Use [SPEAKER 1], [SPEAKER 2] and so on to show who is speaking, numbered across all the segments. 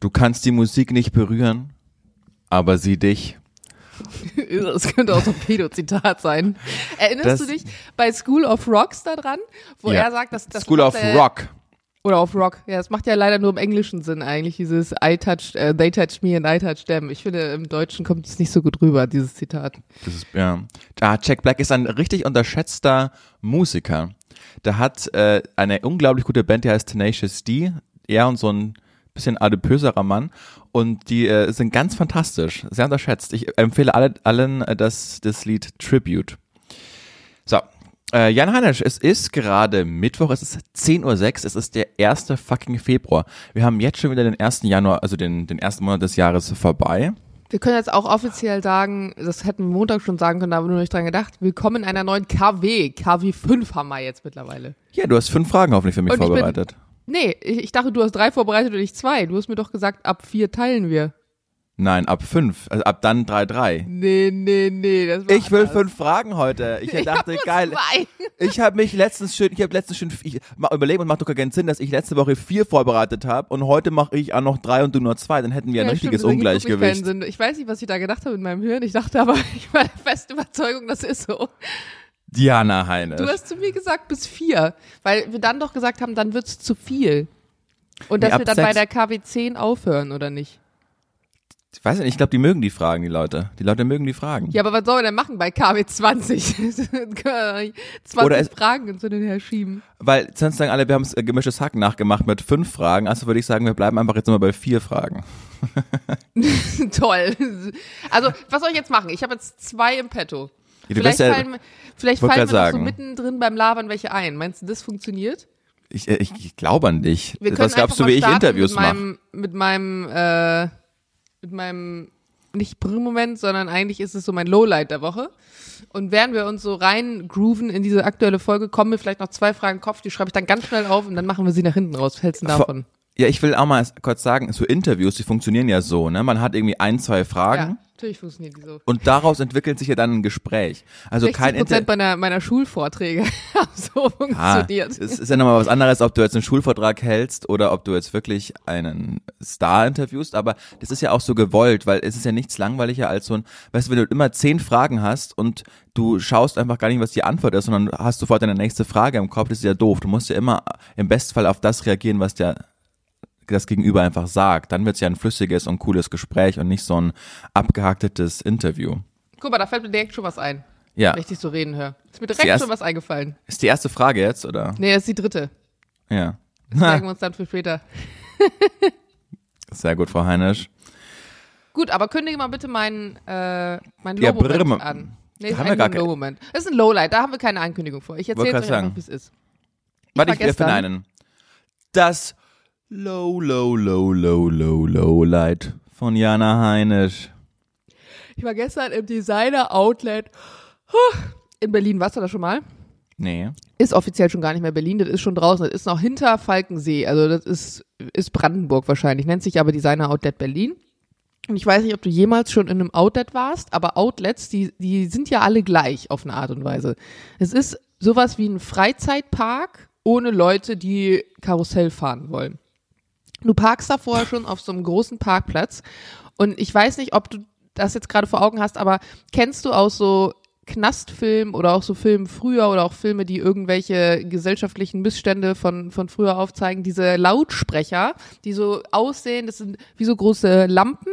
[SPEAKER 1] Du kannst die Musik nicht berühren, aber sie dich.
[SPEAKER 2] Das könnte auch so ein Pedo-Zitat sein. Erinnerst
[SPEAKER 1] Das-
[SPEAKER 2] du dich bei School of Rocks da dran, wo
[SPEAKER 1] Ja.
[SPEAKER 2] er sagt, dass das
[SPEAKER 1] School of
[SPEAKER 2] er-
[SPEAKER 1] Rock.
[SPEAKER 2] Oder auf Rock. Ja, das macht ja leider nur im englischen Sinn eigentlich, dieses I touched, äh, they touched me and I touched them. Ich finde, im Deutschen kommt es nicht so gut rüber, dieses Zitat.
[SPEAKER 1] Das ist, ja. Ah, Jack Black ist ein richtig unterschätzter Musiker. Der hat äh, eine unglaublich gute Band, die heißt Tenacious D. Er und so ein bisschen adipöserer Mann. Und die äh, sind ganz fantastisch, sehr unterschätzt. Ich empfehle alle, allen äh, das, das Lied Tribute. So, äh, Jan Hanesch, es ist gerade Mittwoch, es ist 10.06 Uhr, es ist der 1. fucking Februar. Wir haben jetzt schon wieder den 1. Januar, also den, den ersten Monat des Jahres vorbei.
[SPEAKER 2] Wir können jetzt auch offiziell sagen, das hätten wir Montag schon sagen können, da haben wir nur nicht dran gedacht. Willkommen in einer neuen KW. KW 5 haben wir jetzt mittlerweile.
[SPEAKER 1] Ja, du hast fünf Fragen hoffentlich für mich
[SPEAKER 2] Und
[SPEAKER 1] vorbereitet.
[SPEAKER 2] Nee, ich, ich dachte, du hast drei vorbereitet und ich zwei. Du hast mir doch gesagt, ab vier teilen wir.
[SPEAKER 1] Nein, ab fünf. Also ab dann drei, drei.
[SPEAKER 2] Nee, nee, nee. Das war
[SPEAKER 1] Ich will
[SPEAKER 2] anders.
[SPEAKER 1] fünf Fragen heute. Ich dachte,
[SPEAKER 2] nur
[SPEAKER 1] geil.
[SPEAKER 2] zwei.
[SPEAKER 1] Ich habe mich letztens schön, ich habe letztens schön, ich mal überlegen und macht doch gar keinen Sinn, dass ich letzte Woche vier vorbereitet habe und heute mache ich auch noch drei und du nur zwei. Dann hätten wir ein
[SPEAKER 2] Ja,
[SPEAKER 1] richtiges
[SPEAKER 2] stimmt,
[SPEAKER 1] Ungleichgewicht.
[SPEAKER 2] Ich weiß nicht, was ich da gedacht habe in meinem Hirn. Ich dachte aber, ich war der festen Überzeugung, das ist so.
[SPEAKER 1] Diana Heine.
[SPEAKER 2] Du hast zu mir gesagt bis vier, weil wir dann doch gesagt haben, dann wird's zu viel. Und dass
[SPEAKER 1] Nee,
[SPEAKER 2] wir dann bei der KW 10 aufhören, oder nicht?
[SPEAKER 1] Ich weiß nicht, ich glaube, die mögen die Fragen, die Leute. Die Leute mögen die Fragen.
[SPEAKER 2] Ja, aber was sollen wir denn machen bei KW 20? 20
[SPEAKER 1] Oder es-
[SPEAKER 2] Fragen hin und her schieben.
[SPEAKER 1] Weil sonst sagen alle, wir haben äh, gemischtes Hack nachgemacht mit fünf Fragen. Also würde ich sagen, wir bleiben einfach jetzt immer bei vier Fragen.
[SPEAKER 2] Toll. Also, was soll ich jetzt machen? Ich habe jetzt zwei im Petto.
[SPEAKER 1] Ja,
[SPEAKER 2] vielleicht
[SPEAKER 1] ja-
[SPEAKER 2] fallen, vielleicht
[SPEAKER 1] wollte
[SPEAKER 2] fallen
[SPEAKER 1] grad
[SPEAKER 2] noch so
[SPEAKER 1] sagen.
[SPEAKER 2] mittendrin beim Labern welche ein. Meinst du, das funktioniert?
[SPEAKER 1] Ich, äh, ich, ich glaube an dich.
[SPEAKER 2] Wir
[SPEAKER 1] Was glaubst du, wie ich Interviews
[SPEAKER 2] mit
[SPEAKER 1] mache?
[SPEAKER 2] meinem, mit meinem, äh, mit meinem, nicht Brüllmoment, sondern eigentlich ist es so mein Lowlight der Woche. Und während wir uns so rein grooven in diese aktuelle Folge, kommen mir vielleicht noch zwei Fragen im Kopf, die schreibe ich dann ganz schnell auf und dann machen wir sie nach hinten raus. Was hältst du davon?
[SPEAKER 1] Ja, ich will auch mal kurz sagen, so Interviews, die funktionieren ja so, ne? Man hat irgendwie ein, zwei Fragen.
[SPEAKER 2] Ja, natürlich funktioniert die so.
[SPEAKER 1] Und daraus entwickelt sich ja dann ein Gespräch. Also
[SPEAKER 2] 60
[SPEAKER 1] kein Inter
[SPEAKER 2] Prozent meiner, meiner Schulvorträge haben so
[SPEAKER 1] Ah,
[SPEAKER 2] funktioniert.
[SPEAKER 1] es ist ja nochmal was anderes, ob du jetzt einen Schulvortrag hältst oder ob du jetzt wirklich einen Star interviewst, aber das ist ja auch so gewollt, weil es ist ja nichts langweiliger als so ein, weißt du, wenn du immer zehn Fragen hast und du schaust einfach gar nicht, was die Antwort ist, sondern hast sofort deine nächste Frage im Kopf, das ist ja doof. Du musst ja immer im Bestfall auf das reagieren, was der das Gegenüber einfach sagt. Dann wird's ja ein flüssiges und cooles Gespräch und nicht so ein abgehaktetes Interview.
[SPEAKER 2] Guck mal, da fällt mir direkt schon was ein,
[SPEAKER 1] Ja.
[SPEAKER 2] wenn ich dich so reden höre. Ist mir direkt
[SPEAKER 1] erste-
[SPEAKER 2] schon was eingefallen.
[SPEAKER 1] Ist die erste Frage jetzt, oder?
[SPEAKER 2] Nee, das ist die dritte.
[SPEAKER 1] Ja.
[SPEAKER 2] Das merken wir uns dann für später.
[SPEAKER 1] Sehr gut, Frau Heinisch.
[SPEAKER 2] Gut, aber kündige mal bitte meinen äh, mein
[SPEAKER 1] Ja,
[SPEAKER 2] Low-Moment an. Nee,
[SPEAKER 1] Da
[SPEAKER 2] ist
[SPEAKER 1] haben wir gar
[SPEAKER 2] ein
[SPEAKER 1] kein-
[SPEAKER 2] Low-Moment. Das ist ein Lowlight, da haben wir keine Ankündigung vor. Ich erzähle euch einfach, wie es ist.
[SPEAKER 1] Warte,
[SPEAKER 2] war
[SPEAKER 1] ich werfe einen. Das Low, Low, Low, Low, Low, Low Light von Jana Heinisch.
[SPEAKER 2] Ich war gestern im Designer Outlet in Berlin. Warst du da schon mal?
[SPEAKER 1] Nee.
[SPEAKER 2] Ist offiziell schon gar nicht mehr Berlin, das ist schon draußen. Das ist noch hinter Falkensee. Also das ist, ist Brandenburg wahrscheinlich, nennt sich aber Designer Outlet Berlin. Und ich weiß nicht, ob du jemals schon in einem Outlet warst, aber Outlets, die, die sind ja alle gleich auf eine Art und Weise. Es ist sowas wie ein Freizeitpark ohne Leute, die Karussell fahren wollen. Du parkst da vorher schon auf so einem großen Parkplatz. Und ich weiß nicht, ob du das jetzt gerade vor Augen hast, aber kennst du aus so Knastfilmen oder auch so Filmen früher oder auch Filme, die irgendwelche gesellschaftlichen Missstände von, von früher aufzeigen, diese Lautsprecher, die so aussehen, das sind wie so große Lampen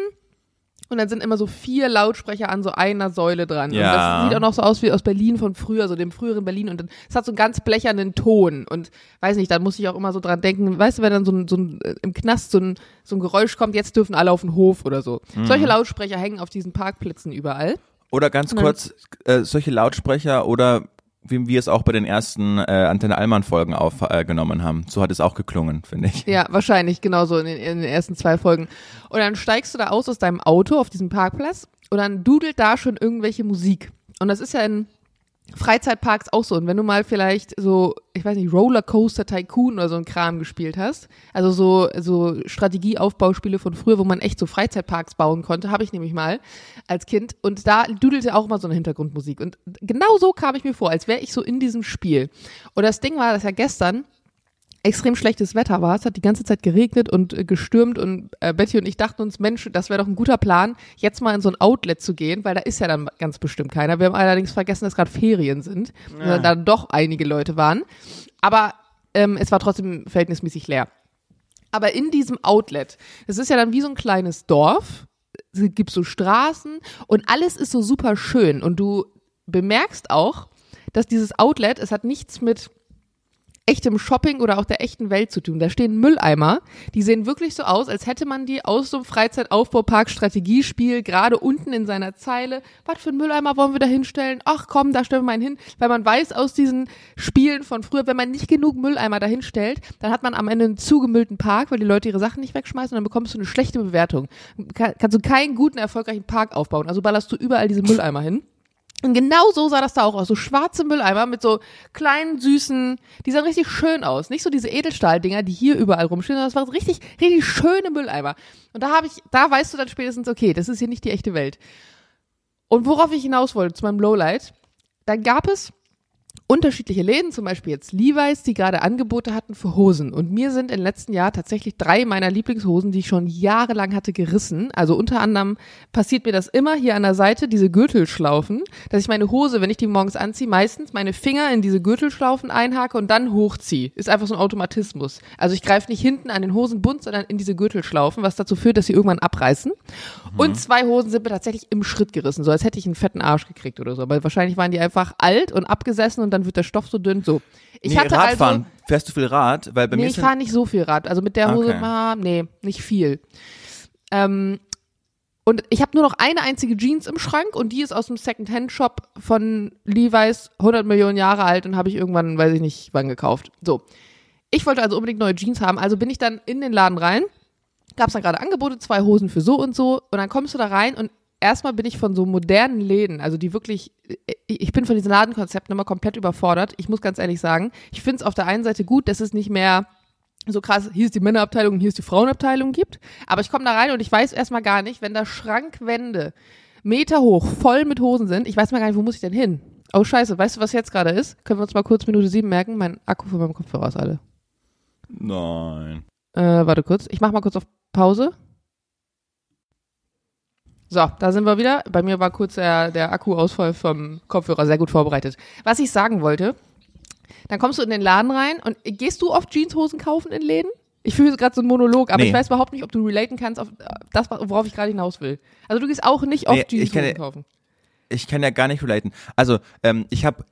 [SPEAKER 2] und dann sind immer so vier Lautsprecher an so einer Säule dran. Und
[SPEAKER 1] Ja.
[SPEAKER 2] das sieht auch noch so aus wie aus Berlin von früher, so dem früheren Berlin. Und dann, es hat so einen ganz blechernen Ton. Und weiß nicht, dann muss ich auch immer so dran denken, weißt du, wenn dann so ein, so ein äh, im Knast so ein, so ein Geräusch kommt, jetzt dürfen alle auf den Hof oder so.
[SPEAKER 1] Mhm.
[SPEAKER 2] Solche Lautsprecher hängen auf diesen Parkplätzen überall.
[SPEAKER 1] Oder ganz kurz, äh, solche Lautsprecher oder wie wir es auch bei den ersten äh, Antenne Allmann Folgen aufgenommen haben. So hat es auch geklungen, finde ich.
[SPEAKER 2] Ja, wahrscheinlich, genauso in den, in den ersten zwei Folgen. Und dann steigst du da aus aus deinem Auto auf diesem Parkplatz und dann dudelt da schon irgendwelche Musik. Und das ist ja in Freizeitparks auch so. Und wenn du mal vielleicht so, ich weiß nicht, Rollercoaster Tycoon oder so ein Kram gespielt hast, also so, so Strategieaufbauspiele von früher, wo man echt so Freizeitparks bauen konnte, habe ich nämlich mal als Kind. Und da dudelte auch mal so eine Hintergrundmusik. Und genau so kam ich mir vor, als wäre ich so in diesem Spiel. Und das Ding war, dass ja gestern extrem schlechtes Wetter war. Es hat die ganze Zeit geregnet und äh, gestürmt und äh, Betty und ich dachten uns, Mensch, das wäre doch ein guter Plan, jetzt mal in so ein Outlet zu gehen, weil da ist ja dann ganz bestimmt keiner. Wir haben allerdings vergessen, dass gerade Ferien sind, ja. da doch einige Leute waren. Aber ähm, es war trotzdem verhältnismäßig leer. Aber in diesem Outlet, es ist ja dann wie so ein kleines Dorf, es gibt so Straßen und alles ist so super schön und du bemerkst auch, dass dieses Outlet, es hat nichts mit echtem Shopping oder auch der echten Welt zu tun. Da stehen Mülleimer, die sehen wirklich so aus, als hätte man die aus so einem Freizeitaufbaupark-Strategiespiel gerade unten in seiner Zeile. Was für ein Mülleimer wollen wir da hinstellen? Ach komm, da stellen wir einen hin. Weil man weiß aus diesen Spielen von früher, wenn man nicht genug Mülleimer da hinstellt, dann hat man am Ende einen zugemüllten Park, weil die Leute ihre Sachen nicht wegschmeißen und dann bekommst du eine schlechte Bewertung. Kann, kannst du keinen guten, erfolgreichen Park aufbauen. Also ballerst du überall diese Mülleimer hin. Und genau so sah das da auch aus. So schwarze Mülleimer mit so kleinen, süßen, die sahen richtig schön aus. Nicht so diese Edelstahldinger, die hier überall rumstehen, sondern das waren richtig, richtig schöne Mülleimer. Und da habe ich, da weißt du dann spätestens, okay, das ist hier nicht die echte Welt. Und worauf ich hinaus wollte, zu meinem Lowlight, da gab es unterschiedliche Läden, zum Beispiel jetzt Levi's, die gerade Angebote hatten für Hosen. Und mir sind im letzten Jahr tatsächlich drei meiner Lieblingshosen, die ich schon jahrelang hatte, gerissen. Also unter anderem passiert mir das immer hier an der Seite, diese Gürtelschlaufen, dass ich meine Hose, wenn ich die morgens anziehe, meistens meine Finger in diese Gürtelschlaufen einhake und dann hochziehe. Ist einfach so ein Automatismus. Also ich greife nicht hinten an den Hosenbund, sondern in diese Gürtelschlaufen, was dazu führt, dass sie irgendwann abreißen. Mhm. Und zwei Hosen sind mir tatsächlich im Schritt gerissen, so als hätte ich einen fetten Arsch gekriegt oder so. Aber wahrscheinlich waren die einfach alt und abgesessen und dann wird der Stoff so dünn. So.
[SPEAKER 1] Ich nee, hatte Radfahren. Also, Fährst du viel Rad? Weil bei
[SPEAKER 2] nee,
[SPEAKER 1] mir
[SPEAKER 2] ich fahre nicht so viel Rad. Also mit der Hose, okay. ah, nee, nicht viel. Ähm, und ich habe nur noch eine einzige Jeans im Schrank und die ist aus dem Second-Hand-Shop von Levi's, 100 Millionen Jahre alt und habe ich irgendwann, weiß ich nicht, wann gekauft. So. Ich wollte also unbedingt neue Jeans haben, also bin ich dann in den Laden rein. Gab es dann gerade Angebote, zwei Hosen für so und so. Und dann kommst du da rein und erstmal bin ich von so modernen Läden, also die wirklich, ich bin von diesen Ladenkonzepten immer komplett überfordert. Ich muss ganz ehrlich sagen, ich finde es auf der einen Seite gut, dass es nicht mehr so krass, hier ist die Männerabteilung, hier ist die Frauenabteilung gibt. Aber ich komme da rein und ich weiß erstmal gar nicht, wenn da Schrankwände Meter hoch voll mit Hosen sind, ich weiß mal gar nicht, wo muss ich denn hin? Oh scheiße, weißt du, was jetzt gerade ist? Können wir uns mal kurz Minute sieben merken? Mein Akku von meinem Kopfhörer ist alle.
[SPEAKER 1] Nein.
[SPEAKER 2] Äh, warte kurz. Ich mach mal kurz auf Pause. So, da sind wir wieder. Bei mir war kurz der, der Akkuausfall vom Kopfhörer sehr gut vorbereitet. Was ich sagen wollte, dann kommst du in den Laden rein und gehst du oft Jeanshosen kaufen in Läden? Ich fühle gerade so einen Monolog, aber nee. ich weiß überhaupt nicht, ob du relaten kannst auf das, worauf ich gerade hinaus will. Also du gehst auch nicht oft nee, Jeanshosen
[SPEAKER 1] ja,
[SPEAKER 2] kaufen.
[SPEAKER 1] Ich kann ja gar nicht relaten. Also ähm, ich habe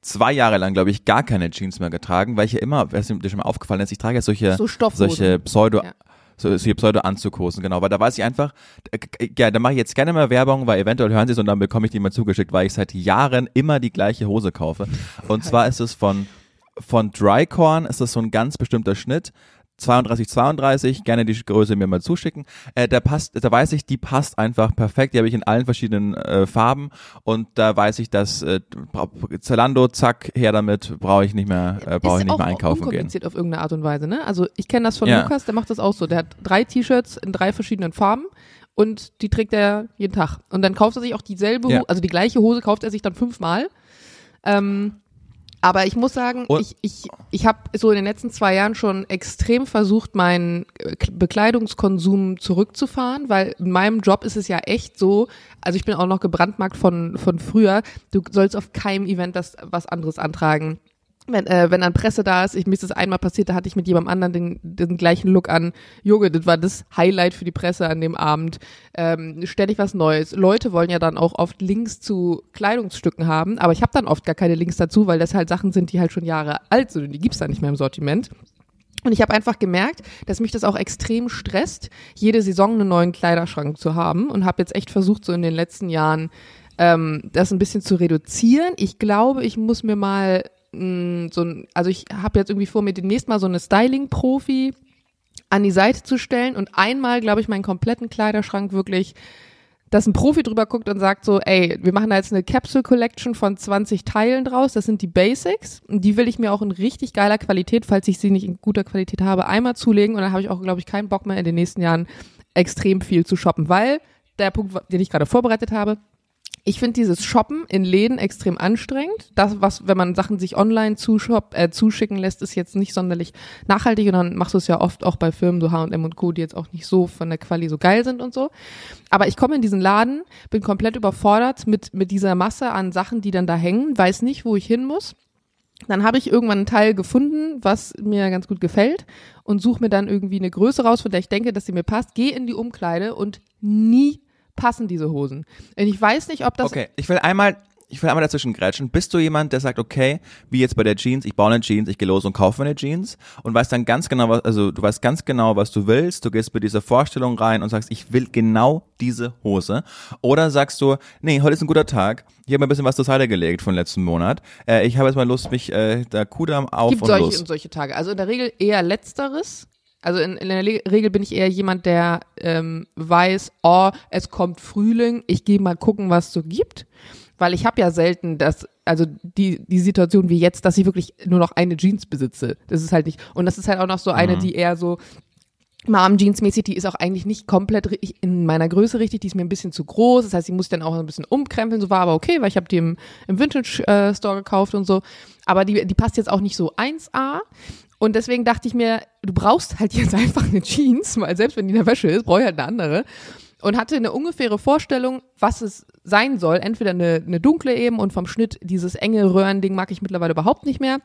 [SPEAKER 1] zwei Jahre lang, glaube ich, gar keine Jeans mehr getragen, weil ich ja immer, was dir schon mal aufgefallen ist, ich trage ja solche,
[SPEAKER 2] so
[SPEAKER 1] solche Pseudo- ja so, so Pseudo-Anzughosen, genau, weil da weiß ich einfach, ja, da mache ich jetzt gerne mal Werbung, weil eventuell hören sie es und dann bekomme ich die mal zugeschickt, weil ich seit Jahren immer die gleiche Hose kaufe. Und zwar ist es von, von Drycorn, ist das so ein ganz bestimmter Schnitt. 32, 32, gerne die Größe mir mal zuschicken. Äh, da passt, da weiß ich, die passt einfach perfekt. Die habe ich in allen verschiedenen äh, Farben und da weiß ich, dass äh, Zalando, zack, her damit, brauche ich nicht mehr, äh, brauche ich nicht mehr einkaufen gehen. Ist
[SPEAKER 2] auf irgendeine Art und Weise, ne? Also ich kenne das von ja. Lukas, der macht das auch so. Der hat drei T-Shirts in drei verschiedenen Farben und die trägt er jeden Tag. Und dann kauft er sich auch dieselbe, ja. also die gleiche Hose kauft er sich dann fünfmal. Ähm, aber ich muss sagen, Und ich, ich, ich habe so in den letzten zwei Jahren schon extrem versucht, meinen äh, Bekleidungskonsum zurückzufahren, weil in meinem Job ist es ja echt so, also ich bin auch noch gebrandmarkt von, von früher, du sollst auf keinem Event das was anderes antragen wenn, äh, wenn dann Presse da ist, ich, mir ist das einmal passiert, da hatte ich mit jemandem anderen den, den gleichen Look an. Junge, das war das Highlight für die Presse an dem Abend. Ähm, ständig was Neues. Leute wollen ja dann auch oft Links zu Kleidungsstücken haben, aber ich habe dann oft gar keine Links dazu, weil das halt Sachen sind, die halt schon Jahre alt sind und die gibt's dann nicht mehr im Sortiment. Und ich habe einfach gemerkt, dass mich das auch extrem stresst, jede Saison einen neuen Kleiderschrank zu haben und habe jetzt echt versucht, so in den letzten Jahren ähm, das ein bisschen zu reduzieren. Ich glaube, ich muss mir mal mh, so ein, also ich habe jetzt irgendwie vor, mir demnächst mal so eine Styling-Profi an die Seite zu stellen und einmal, glaube ich, meinen kompletten Kleiderschrank wirklich dass ein Profi drüber guckt und sagt so, ey, wir machen da jetzt eine Capsule Collection von 20 Teilen draus, das sind die Basics und die will ich mir auch in richtig geiler Qualität, falls ich sie nicht in guter Qualität habe, einmal zulegen und dann habe ich auch, glaube ich, keinen Bock mehr in den nächsten Jahren extrem viel zu shoppen, weil der Punkt, den ich gerade vorbereitet habe, Ich finde dieses Shoppen in Läden extrem anstrengend. Das, was, wenn man Sachen sich online zushop, äh, zuschicken lässt, ist jetzt nicht sonderlich nachhaltig und dann machst du es ja oft auch bei Firmen, so H&M und Co., die jetzt auch nicht so von der Quali so geil sind und so. Aber ich komme in diesen Laden, bin komplett überfordert mit, mit dieser Masse an Sachen, die dann da hängen, weiß nicht, wo ich hin muss. Dann habe ich irgendwann einen Teil gefunden, was mir ganz gut gefällt und suche mir dann irgendwie eine Größe raus, von der ich denke, dass sie mir passt, gehe in die Umkleide und nie passen diese Hosen. Und ich weiß nicht, ob das.
[SPEAKER 1] Okay, ich will einmal, ich will einmal dazwischen grätschen. Bist du jemand, der sagt, okay, wie jetzt bei der Jeans, ich baue eine Jeans, ich gehe los und kaufe eine Jeans und weißt dann ganz genau, was, also du weißt ganz genau, was du willst, du gehst mit dieser Vorstellung rein und sagst, ich will genau diese Hose. Oder sagst du, nee, heute ist ein guter Tag, ich habe mir ein bisschen was zur Seite gelegt von letzten Monat. Äh, ich habe jetzt mal Lust, mich äh, da Kudam auf
[SPEAKER 2] gibt
[SPEAKER 1] und
[SPEAKER 2] solche
[SPEAKER 1] los.
[SPEAKER 2] und solche Tage. Also in der Regel eher letzteres. Also in, in der Le- Regel bin ich eher jemand, der ähm, weiß, oh, es kommt Frühling, ich gehe mal gucken, was es so gibt. Weil ich habe ja selten das, also die, die Situation wie jetzt, dass ich wirklich nur noch eine Jeans besitze. Das ist halt nicht. Und das ist halt auch noch so eine, die eher so Mom-Jeans-mäßig, die ist auch eigentlich nicht komplett in meiner Größe richtig, die ist mir ein bisschen zu groß, das heißt, die muss ich dann auch ein bisschen umkrempeln, so war aber okay, weil ich habe die im, im Vintage-Store gekauft und so, aber die, die passt jetzt auch nicht so 1A und deswegen dachte ich mir, du brauchst halt jetzt einfach eine Jeans, weil selbst wenn die in der Wäsche ist, brauche ich halt eine andere. Und hatte eine ungefähre Vorstellung, was es sein soll, entweder eine, eine dunkle eben und vom Schnitt dieses enge Röhrending mag ich mittlerweile überhaupt nicht mehr,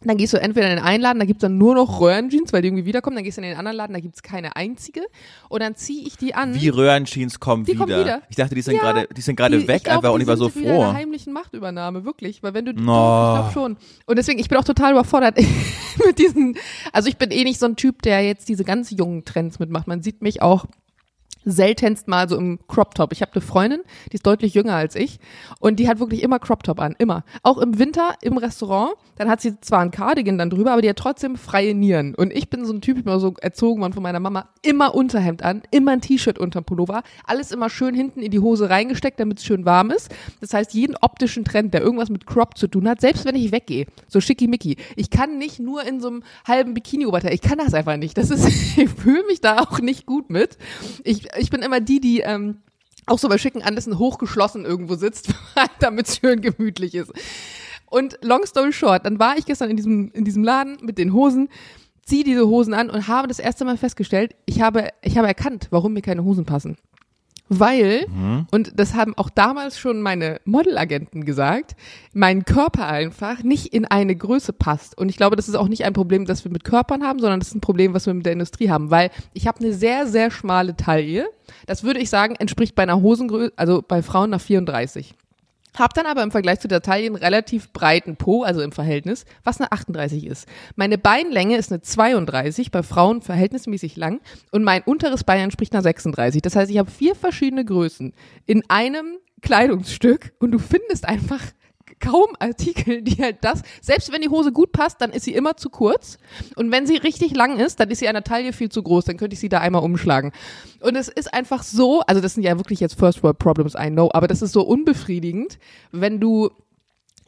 [SPEAKER 2] dann gehst du entweder in den einen Laden, da gibt's dann nur noch Röhrenjeans, weil die irgendwie wiederkommen. Dann gehst du in den anderen Laden, da gibt's keine einzige. Und dann ziehe ich die an.
[SPEAKER 1] Wie Röhrenjeans kommen
[SPEAKER 2] Die
[SPEAKER 1] wieder.
[SPEAKER 2] kommen wieder.
[SPEAKER 1] Ich dachte, die sind
[SPEAKER 2] Ja,
[SPEAKER 1] gerade, die sind gerade
[SPEAKER 2] Die-
[SPEAKER 1] weg
[SPEAKER 2] glaub,
[SPEAKER 1] einfach und
[SPEAKER 2] die
[SPEAKER 1] ich war so
[SPEAKER 2] sind wieder in
[SPEAKER 1] froh.
[SPEAKER 2] einer heimlichen Machtübernahme, wirklich. Weil wenn du,
[SPEAKER 1] No.
[SPEAKER 2] ich glaube schon. Und deswegen, ich bin auch total überfordert mit diesen, also ich bin eh nicht so ein Typ, der jetzt diese ganz jungen Trends mitmacht. Man sieht mich auch seltenst mal so im Crop Top. Ich habe eine Freundin, die ist deutlich jünger als ich und die hat wirklich immer Crop Top an, immer. Auch im Winter im Restaurant, dann hat sie zwar ein Cardigan dann drüber, aber die hat trotzdem freie Nieren. Und ich bin so ein Typ, ich bin auch so erzogen worden von meiner Mama, immer Unterhemd an, immer ein T-Shirt unterm Pullover, alles immer schön hinten in die Hose reingesteckt, damit es schön warm ist. Das heißt, jeden optischen Trend, der irgendwas mit Crop zu tun hat, selbst wenn ich weggehe, so schickimicki, ich kann nicht nur in so einem halben Bikini-Oberteil, ich kann das einfach nicht. Das ist, ich fühle mich da auch nicht gut mit. Ich, ich bin immer die, die ähm, auch so bei schicken Anlässen hochgeschlossen irgendwo sitzt, damit es schön gemütlich ist. Und long story short, dann war ich gestern in diesem, in diesem Laden mit den Hosen, ziehe diese Hosen an und habe das erste Mal festgestellt, ich habe, ich habe erkannt, warum mir keine Hosen passen. Weil, und das haben auch damals schon meine Modelagenten gesagt, mein Körper einfach nicht in eine Größe passt. Und ich glaube, das ist auch nicht ein Problem, das wir mit Körpern haben, sondern das ist ein Problem, was wir mit der Industrie haben. Weil ich habe eine sehr, sehr schmale Taille. Das würde ich sagen, entspricht bei einer Hosengröße, also bei Frauen nach 34. Hab dann aber im Vergleich zu der Taille einen relativ breiten Po, also im Verhältnis, was eine 38 ist. Meine Beinlänge ist eine 32, bei Frauen verhältnismäßig lang und mein unteres Bein entspricht einer 36. Das heißt, ich habe vier verschiedene Größen in einem Kleidungsstück und du findest einfach kaum Artikel, die halt das, selbst wenn die Hose gut passt, dann ist sie immer zu kurz. Und wenn sie richtig lang ist, dann ist sie an der Taille viel zu groß, dann könnte ich sie da einmal umschlagen. Und es ist einfach so, also das sind ja wirklich jetzt First World Problems, I know, aber das ist so unbefriedigend, wenn du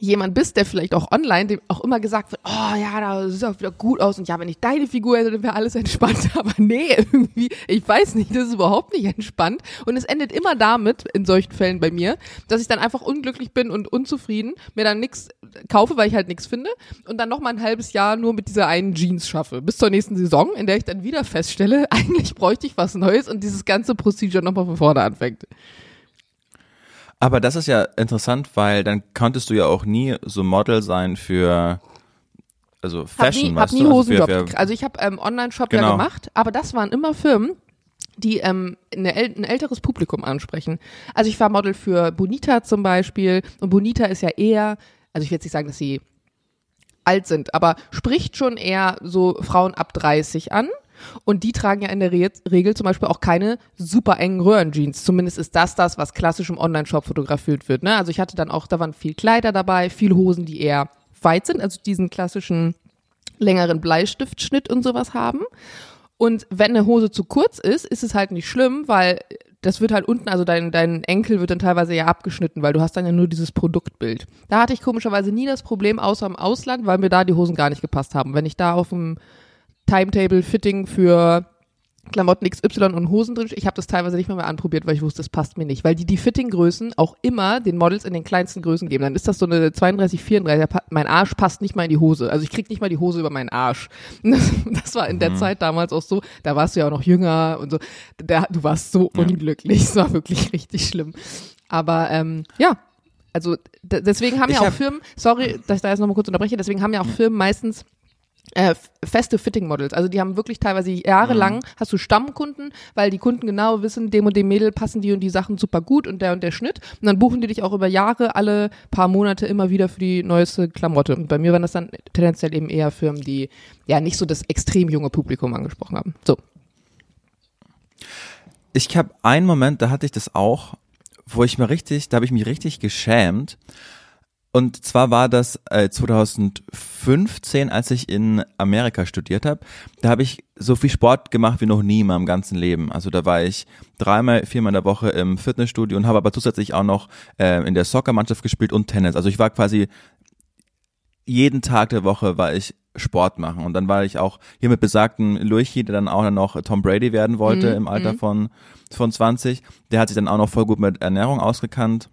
[SPEAKER 2] jemand bist, der vielleicht auch online, dem auch immer gesagt wird, oh ja, da sieht auch wieder gut aus und ja, wenn ich deine Figur hätte, dann wäre alles entspannt. Aber nee, irgendwie, ich weiß nicht, das ist überhaupt nicht entspannt. Und es endet immer damit, in solchen Fällen bei mir, dass ich dann einfach unglücklich bin und unzufrieden, mir dann nichts kaufe, weil ich halt nichts finde und dann noch mal ein halbes Jahr nur mit dieser einen Jeans schaffe. Bis zur nächsten Saison, in der ich dann wieder feststelle, eigentlich bräuchte ich was Neues und dieses ganze Procedure nochmal von vorne anfängt.
[SPEAKER 1] Aber das ist ja interessant, weil dann konntest du ja auch nie so Model sein für also
[SPEAKER 2] Hab
[SPEAKER 1] Fashion,
[SPEAKER 2] nie, hab
[SPEAKER 1] weißt
[SPEAKER 2] nie
[SPEAKER 1] du? Also
[SPEAKER 2] Hosenjob.
[SPEAKER 1] für,
[SPEAKER 2] gekriegt. Also ich habe ähm, Online-Shop ja
[SPEAKER 1] Genau.
[SPEAKER 2] gemacht, aber das waren immer Firmen, die ähm, eine, ein älteres Publikum ansprechen. Also ich war Model für Bonita zum Beispiel und Bonita ist ja eher, also ich will jetzt nicht sagen, dass sie alt sind, aber spricht schon eher so Frauen ab 30 an. Und die tragen ja in der Re Regel zum Beispiel auch keine super engen Röhrenjeans. Zumindest ist das das, was klassisch im Online-Shop fotografiert wird. Ne? Also ich hatte dann auch, da waren viel Kleider dabei, viel Hosen, die eher weit sind, also diesen klassischen längeren Bleistiftschnitt und sowas haben. Und wenn eine Hose zu kurz ist, ist es halt nicht schlimm, weil das wird halt unten, also dein, dein Enkel wird dann teilweise ja abgeschnitten, weil du hast dann ja nur dieses Produktbild. Da hatte ich komischerweise nie das Problem, außer im Ausland, weil mir da die Hosen gar nicht gepasst haben. Wenn ich da auf dem Timetable-Fitting für Klamotten XY und Hosen drin. Ich habe das teilweise nicht mal mehr anprobiert, weil ich wusste, das passt mir nicht. Weil die die Fittinggrößen auch immer den Models in den kleinsten Größen geben. Dann ist das so eine 32, 34. Mein Arsch passt nicht mal in die Hose. Also ich krieg nicht mal die Hose über meinen Arsch. Das, das war in der mhm. Zeit damals auch so. Da warst du ja auch noch jünger und so. Da, du warst so ja. unglücklich. Es war wirklich richtig schlimm. Aber ähm, ja, also deswegen haben ja auch hab Firmen, sorry, dass ich da jetzt nochmal kurz unterbreche, deswegen haben ja auch Firmen meistens äh, feste Fitting-Models. Also die haben wirklich teilweise jahrelang, mhm. hast du Stammkunden, weil die Kunden genau wissen, dem und dem Mädel passen die und die Sachen super gut und der und der Schnitt. Und dann buchen die dich auch über Jahre, alle paar Monate immer wieder für die neueste Klamotte. Und bei mir waren das dann tendenziell eben eher Firmen, die ja nicht so das extrem junge Publikum angesprochen haben. So.
[SPEAKER 1] Ich habe einen Moment, da hatte ich das auch, wo ich mir richtig, da habe ich mich richtig geschämt und zwar war das äh, 2015, als ich in Amerika studiert habe. Da habe ich so viel Sport gemacht wie noch nie in meinem ganzen Leben. Also da war ich dreimal, viermal in der Woche im Fitnessstudio und habe aber zusätzlich auch noch äh, in der Soccermannschaft gespielt und Tennis. Also ich war quasi jeden Tag der Woche war ich Sport machen. Und dann war ich auch hier mit besagten Luigi, der dann auch noch Tom Brady werden wollte mhm. im Alter mhm. von, von 20. Der hat sich dann auch noch voll gut mit Ernährung ausgekannt.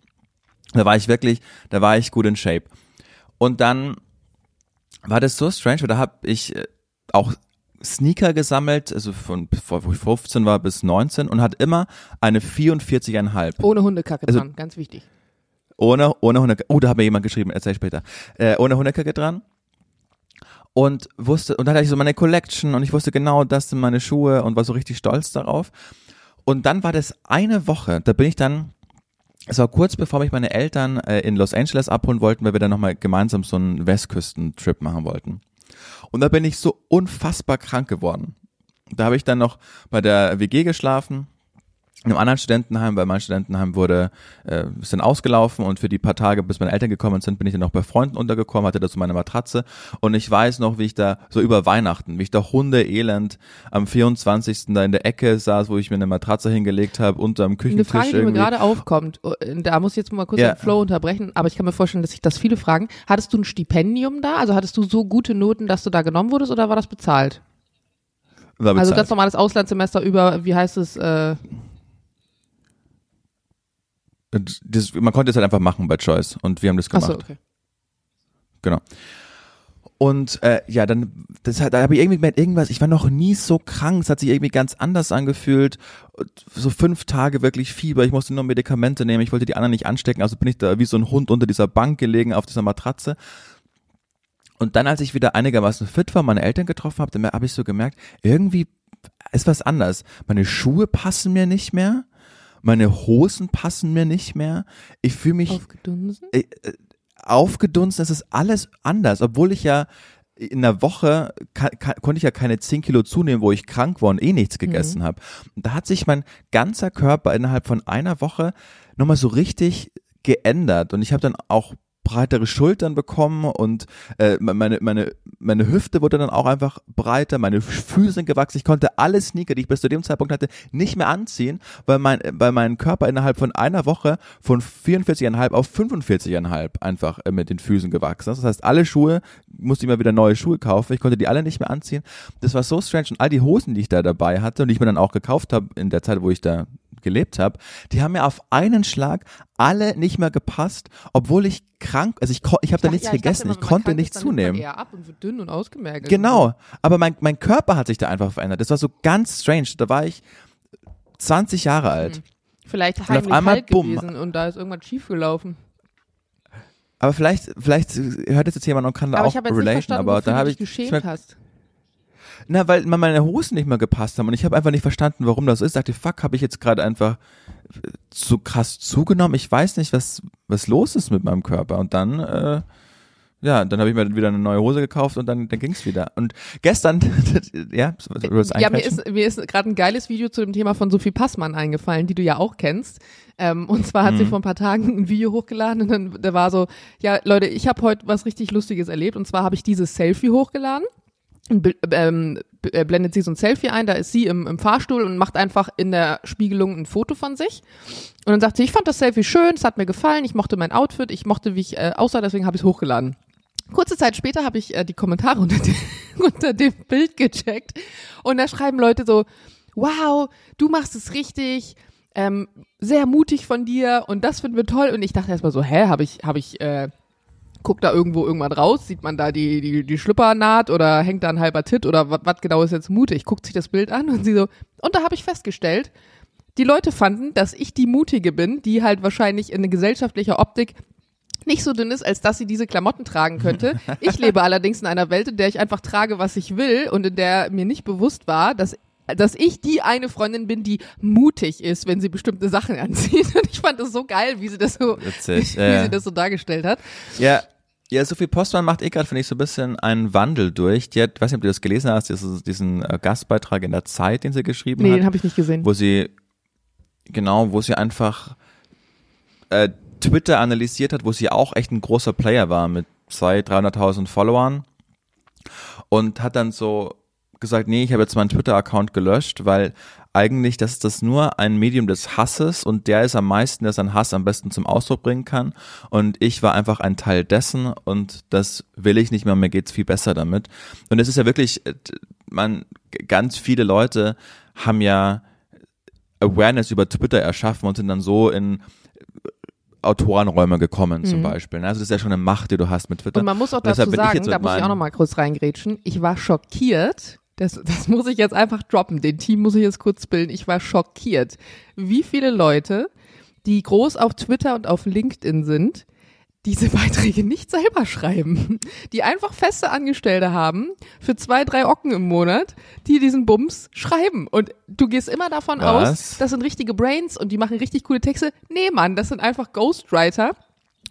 [SPEAKER 1] Da war ich wirklich, da war ich gut in Shape. Und dann war das so strange, weil da habe ich äh, auch Sneaker gesammelt, also von bevor ich 15 war bis 19 und hat immer eine 44,5.
[SPEAKER 2] Ohne Hundekacke also, dran, ganz wichtig.
[SPEAKER 1] Ohne, ohne Hundekacke. Oh, da hat mir jemand geschrieben, erzähl ich später. Äh, ohne Hundekacke dran. Und wusste, und dann hatte ich so meine Collection und ich wusste genau, das sind meine Schuhe und war so richtig stolz darauf. Und dann war das eine Woche, da bin ich dann es war kurz bevor mich meine Eltern äh, in Los Angeles abholen wollten, weil wir dann nochmal gemeinsam so einen Westküstentrip machen wollten. Und da bin ich so unfassbar krank geworden. Da habe ich dann noch bei der WG geschlafen in einem anderen Studentenheim, weil mein Studentenheim wurde, äh, ist dann ausgelaufen und für die paar Tage, bis meine Eltern gekommen sind, bin ich dann noch bei Freunden untergekommen, hatte dazu meine Matratze und ich weiß noch, wie ich da so über Weihnachten, wie ich da Hundeelend am 24. da in der Ecke saß, wo ich mir eine Matratze hingelegt habe, unter dem Küchentisch.
[SPEAKER 2] Eine Frage, die mir gerade aufkommt, oh, da muss ich jetzt mal kurz ja. den Flow unterbrechen, aber ich kann mir vorstellen, dass sich das viele fragen. Hattest du ein Stipendium da? Also hattest du so gute Noten, dass du da genommen wurdest oder war das bezahlt? War bezahlt. Also ganz normales Auslandssemester über, wie heißt es, äh,
[SPEAKER 1] das, man konnte es halt einfach machen bei Choice und wir haben das gemacht. Ach so, okay. Genau. Und äh, ja, dann, das hat, da habe ich irgendwie gemerkt, irgendwas, ich war noch nie so krank, es hat sich irgendwie ganz anders angefühlt. So fünf Tage wirklich Fieber, ich musste nur Medikamente nehmen, ich wollte die anderen nicht anstecken, also bin ich da wie so ein Hund unter dieser Bank gelegen, auf dieser Matratze. Und dann, als ich wieder einigermaßen fit war, meine Eltern getroffen habe, dann habe ich so gemerkt, irgendwie ist was anders. Meine Schuhe passen mir nicht mehr meine Hosen passen mir nicht mehr. Ich fühle mich aufgedunsen. Äh, äh, aufgedunsen, es ist alles anders, obwohl ich ja in der Woche konnte ich ja keine 10 Kilo zunehmen, wo ich krank war und eh nichts gegessen mhm. habe. Da hat sich mein ganzer Körper innerhalb von einer Woche nochmal so richtig geändert. Und ich habe dann auch breitere Schultern bekommen und äh, meine, meine, meine Hüfte wurde dann auch einfach breiter, meine Füße sind gewachsen. Ich konnte alle Sneaker, die ich bis zu dem Zeitpunkt hatte, nicht mehr anziehen, weil mein, weil mein Körper innerhalb von einer Woche von 44,5 auf 45,5 einfach äh, mit den Füßen gewachsen ist. Das heißt, alle Schuhe musste ich mir wieder neue Schuhe kaufen. Ich konnte die alle nicht mehr anziehen. Das war so strange. Und all die Hosen, die ich da dabei hatte und die ich mir dann auch gekauft habe in der Zeit, wo ich da gelebt habe, die haben mir auf einen Schlag alle nicht mehr gepasst, obwohl ich krank, also ich, ich habe da nichts ja, ich gegessen, dachte, ich konnte nichts zunehmen.
[SPEAKER 2] Eher ab und wird dünn und ausgemergelt.
[SPEAKER 1] Genau, aber mein, mein Körper hat sich da einfach verändert. Das war so ganz strange. Da war ich 20 Jahre alt. Hm.
[SPEAKER 2] Vielleicht heimlich und auf einmal, bumm. gewesen und da ist irgendwas schiefgelaufen.
[SPEAKER 1] Aber vielleicht, vielleicht hört jetzt jemand und kann da aber auch relaten, aber da habe ich
[SPEAKER 2] geschämt hast.
[SPEAKER 1] Na, weil meine Hosen nicht mehr gepasst haben und ich habe einfach nicht verstanden, warum das ist. Ich dachte, fuck, habe ich jetzt gerade einfach zu krass zugenommen. Ich weiß nicht, was was los ist mit meinem Körper. Und dann äh, ja, dann habe ich mir wieder eine neue Hose gekauft und dann, dann ging's wieder. Und gestern, ja,
[SPEAKER 2] ja mir ist, mir ist gerade ein geiles Video zu dem Thema von Sophie Passmann eingefallen, die du ja auch kennst. Ähm, und zwar hat mhm. sie vor ein paar Tagen ein Video hochgeladen und dann da war so, ja Leute, ich habe heute was richtig Lustiges erlebt und zwar habe ich dieses Selfie hochgeladen ähm, äh, blendet sie so ein Selfie ein, da ist sie im, im Fahrstuhl und macht einfach in der Spiegelung ein Foto von sich. Und dann sagt sie, ich fand das Selfie schön, es hat mir gefallen, ich mochte mein Outfit, ich mochte, wie ich äh, aussah, deswegen habe ich es hochgeladen. Kurze Zeit später habe ich äh, die Kommentare unter, dem, unter dem Bild gecheckt und da schreiben Leute so, wow, du machst es richtig, ähm, sehr mutig von dir und das finden wir toll. Und ich dachte erstmal so, hä, habe ich, habe ich, äh, guckt da irgendwo irgendwann raus, sieht man da die, die, die Schlüppernaht oder hängt da ein halber Tit oder was genau ist jetzt mutig? Guckt sich das Bild an und sie so, und da habe ich festgestellt, die Leute fanden, dass ich die Mutige bin, die halt wahrscheinlich in gesellschaftlicher Optik nicht so dünn ist, als dass sie diese Klamotten tragen könnte. Ich lebe allerdings in einer Welt, in der ich einfach trage, was ich will und in der mir nicht bewusst war, dass dass ich die eine Freundin bin, die mutig ist, wenn sie bestimmte Sachen anzieht. Und ich fand das so geil, wie sie das so,
[SPEAKER 1] Witzig,
[SPEAKER 2] wie,
[SPEAKER 1] ja.
[SPEAKER 2] sie das so dargestellt hat.
[SPEAKER 1] Ja, ja, Sophie Postmann macht eh gerade, finde ich, so ein bisschen einen Wandel durch. Die hat, weiß nicht, ob du das gelesen hast, diesen äh, Gastbeitrag in der Zeit, den sie geschrieben
[SPEAKER 2] Nee,
[SPEAKER 1] hat.
[SPEAKER 2] den habe ich nicht gesehen.
[SPEAKER 1] wo sie genau, wo sie einfach äh, Twitter analysiert hat, wo sie auch echt ein großer Player war mit 200.000, 300.000 Followern und hat dann so gesagt, nee, ich habe jetzt meinen Twitter-Account gelöscht, weil eigentlich das ist das nur ein Medium des Hasses und der ist am meisten, der seinen Hass am besten zum Ausdruck bringen kann und ich war einfach ein Teil dessen und das will ich nicht mehr, mir geht's viel besser damit. Und es ist ja wirklich, äh, man, ganz viele Leute haben ja Awareness über Twitter erschaffen und sind dann so in Autorenräume gekommen zum Beispiel. Also das ist ja schon eine Macht, die du hast mit Twitter.
[SPEAKER 2] Mhm. Und man muss auch dazu sagen, da muss ich auch
[SPEAKER 1] meinen-
[SPEAKER 2] noch mal kurz reingrätschen, ich war schockiert, das, das muss ich jetzt einfach droppen, den Team muss ich jetzt kurz bilden, ich war schockiert, wie viele Leute, die groß auf Twitter und auf LinkedIn sind, diese Beiträge nicht selber schreiben, die einfach feste Angestellte haben für zwei, drei Ocken im Monat, die diesen Bums schreiben. Und du gehst immer davon
[SPEAKER 1] Was?
[SPEAKER 2] aus, das sind richtige Brains und die machen richtig coole Texte. Nee, Mann, das sind einfach Ghostwriter.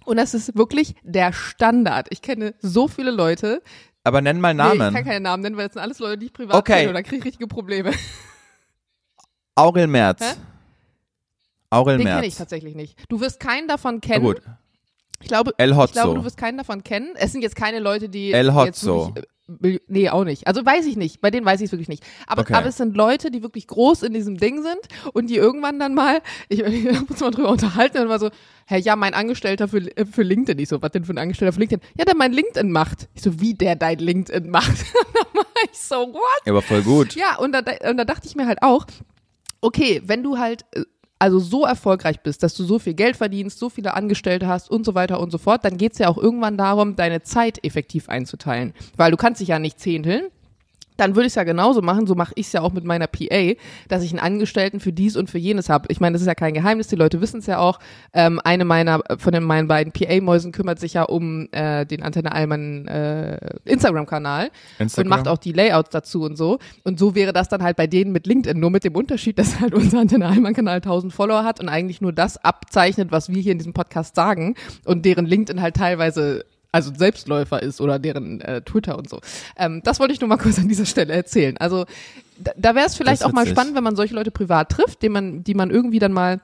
[SPEAKER 2] Und das ist wirklich der Standard. Ich kenne so viele Leute.
[SPEAKER 1] Aber nenn mal
[SPEAKER 2] Nee, ich
[SPEAKER 1] Namen.
[SPEAKER 2] kann keine Namen nennen, weil das sind alles Leute, die ich privat
[SPEAKER 1] Okay.
[SPEAKER 2] kenne. Und da kriege ich richtige Probleme.
[SPEAKER 1] Aurel Merz.
[SPEAKER 2] Hä?
[SPEAKER 1] Aurel
[SPEAKER 2] Den
[SPEAKER 1] Merz.
[SPEAKER 2] kenne ich tatsächlich nicht. Du wirst keinen davon
[SPEAKER 1] Na
[SPEAKER 2] kennen.
[SPEAKER 1] gut.
[SPEAKER 2] Ich glaube,
[SPEAKER 1] El
[SPEAKER 2] ich glaube, du wirst keinen davon kennen. Es sind jetzt keine Leute, die
[SPEAKER 1] El Hotzo.
[SPEAKER 2] wirklich, Nee, auch nicht. Also weiß ich nicht. Bei denen weiß ich es wirklich nicht. Aber,
[SPEAKER 1] Okay.
[SPEAKER 2] aber es sind Leute, die wirklich groß in diesem Ding sind und die irgendwann dann mal, ich, ich hab uns mal drüber unterhalten und war so, hey, ja, mein Angestellter für, äh, für LinkedIn. Ich so, was denn für ein Angestellter für LinkedIn? Ja, der mein LinkedIn macht. Ich so, wie der dein LinkedIn macht? ich so, what?
[SPEAKER 1] Ja, aber voll gut.
[SPEAKER 2] Ja, und da, und da dachte ich mir halt auch, okay, wenn du halt äh, also so erfolgreich bist, dass du so viel Geld verdienst, so viele Angestellte hast und so weiter und so fort, dann geht's ja auch irgendwann darum, deine Zeit effektiv einzuteilen. Weil du kannst dich ja nicht zehnteln. Dann würde ich es ja genauso machen, so mache ich es ja auch mit meiner PA, dass ich einen Angestellten für dies und für jenes habe. Ich meine, das ist ja kein Geheimnis, die Leute wissen es ja auch. Ähm, eine meiner von den, meinen beiden PA-Mäusen kümmert sich ja um äh, den Antenne Allmann äh, Instagram-Kanal und
[SPEAKER 1] Instagram.
[SPEAKER 2] macht auch die Layouts dazu und so. Und so wäre das dann halt bei denen mit LinkedIn, nur mit dem Unterschied, dass halt unser Antenne Allmann-Kanal 1000 Follower hat und eigentlich nur das abzeichnet, was wir hier in diesem Podcast sagen und deren LinkedIn halt teilweise also Selbstläufer ist oder deren äh, Twitter und so. Ähm, das wollte ich nur mal kurz an dieser Stelle erzählen. Also da, da wäre es vielleicht auch mal spannend, wenn man solche Leute privat trifft, die man, die man irgendwie dann mal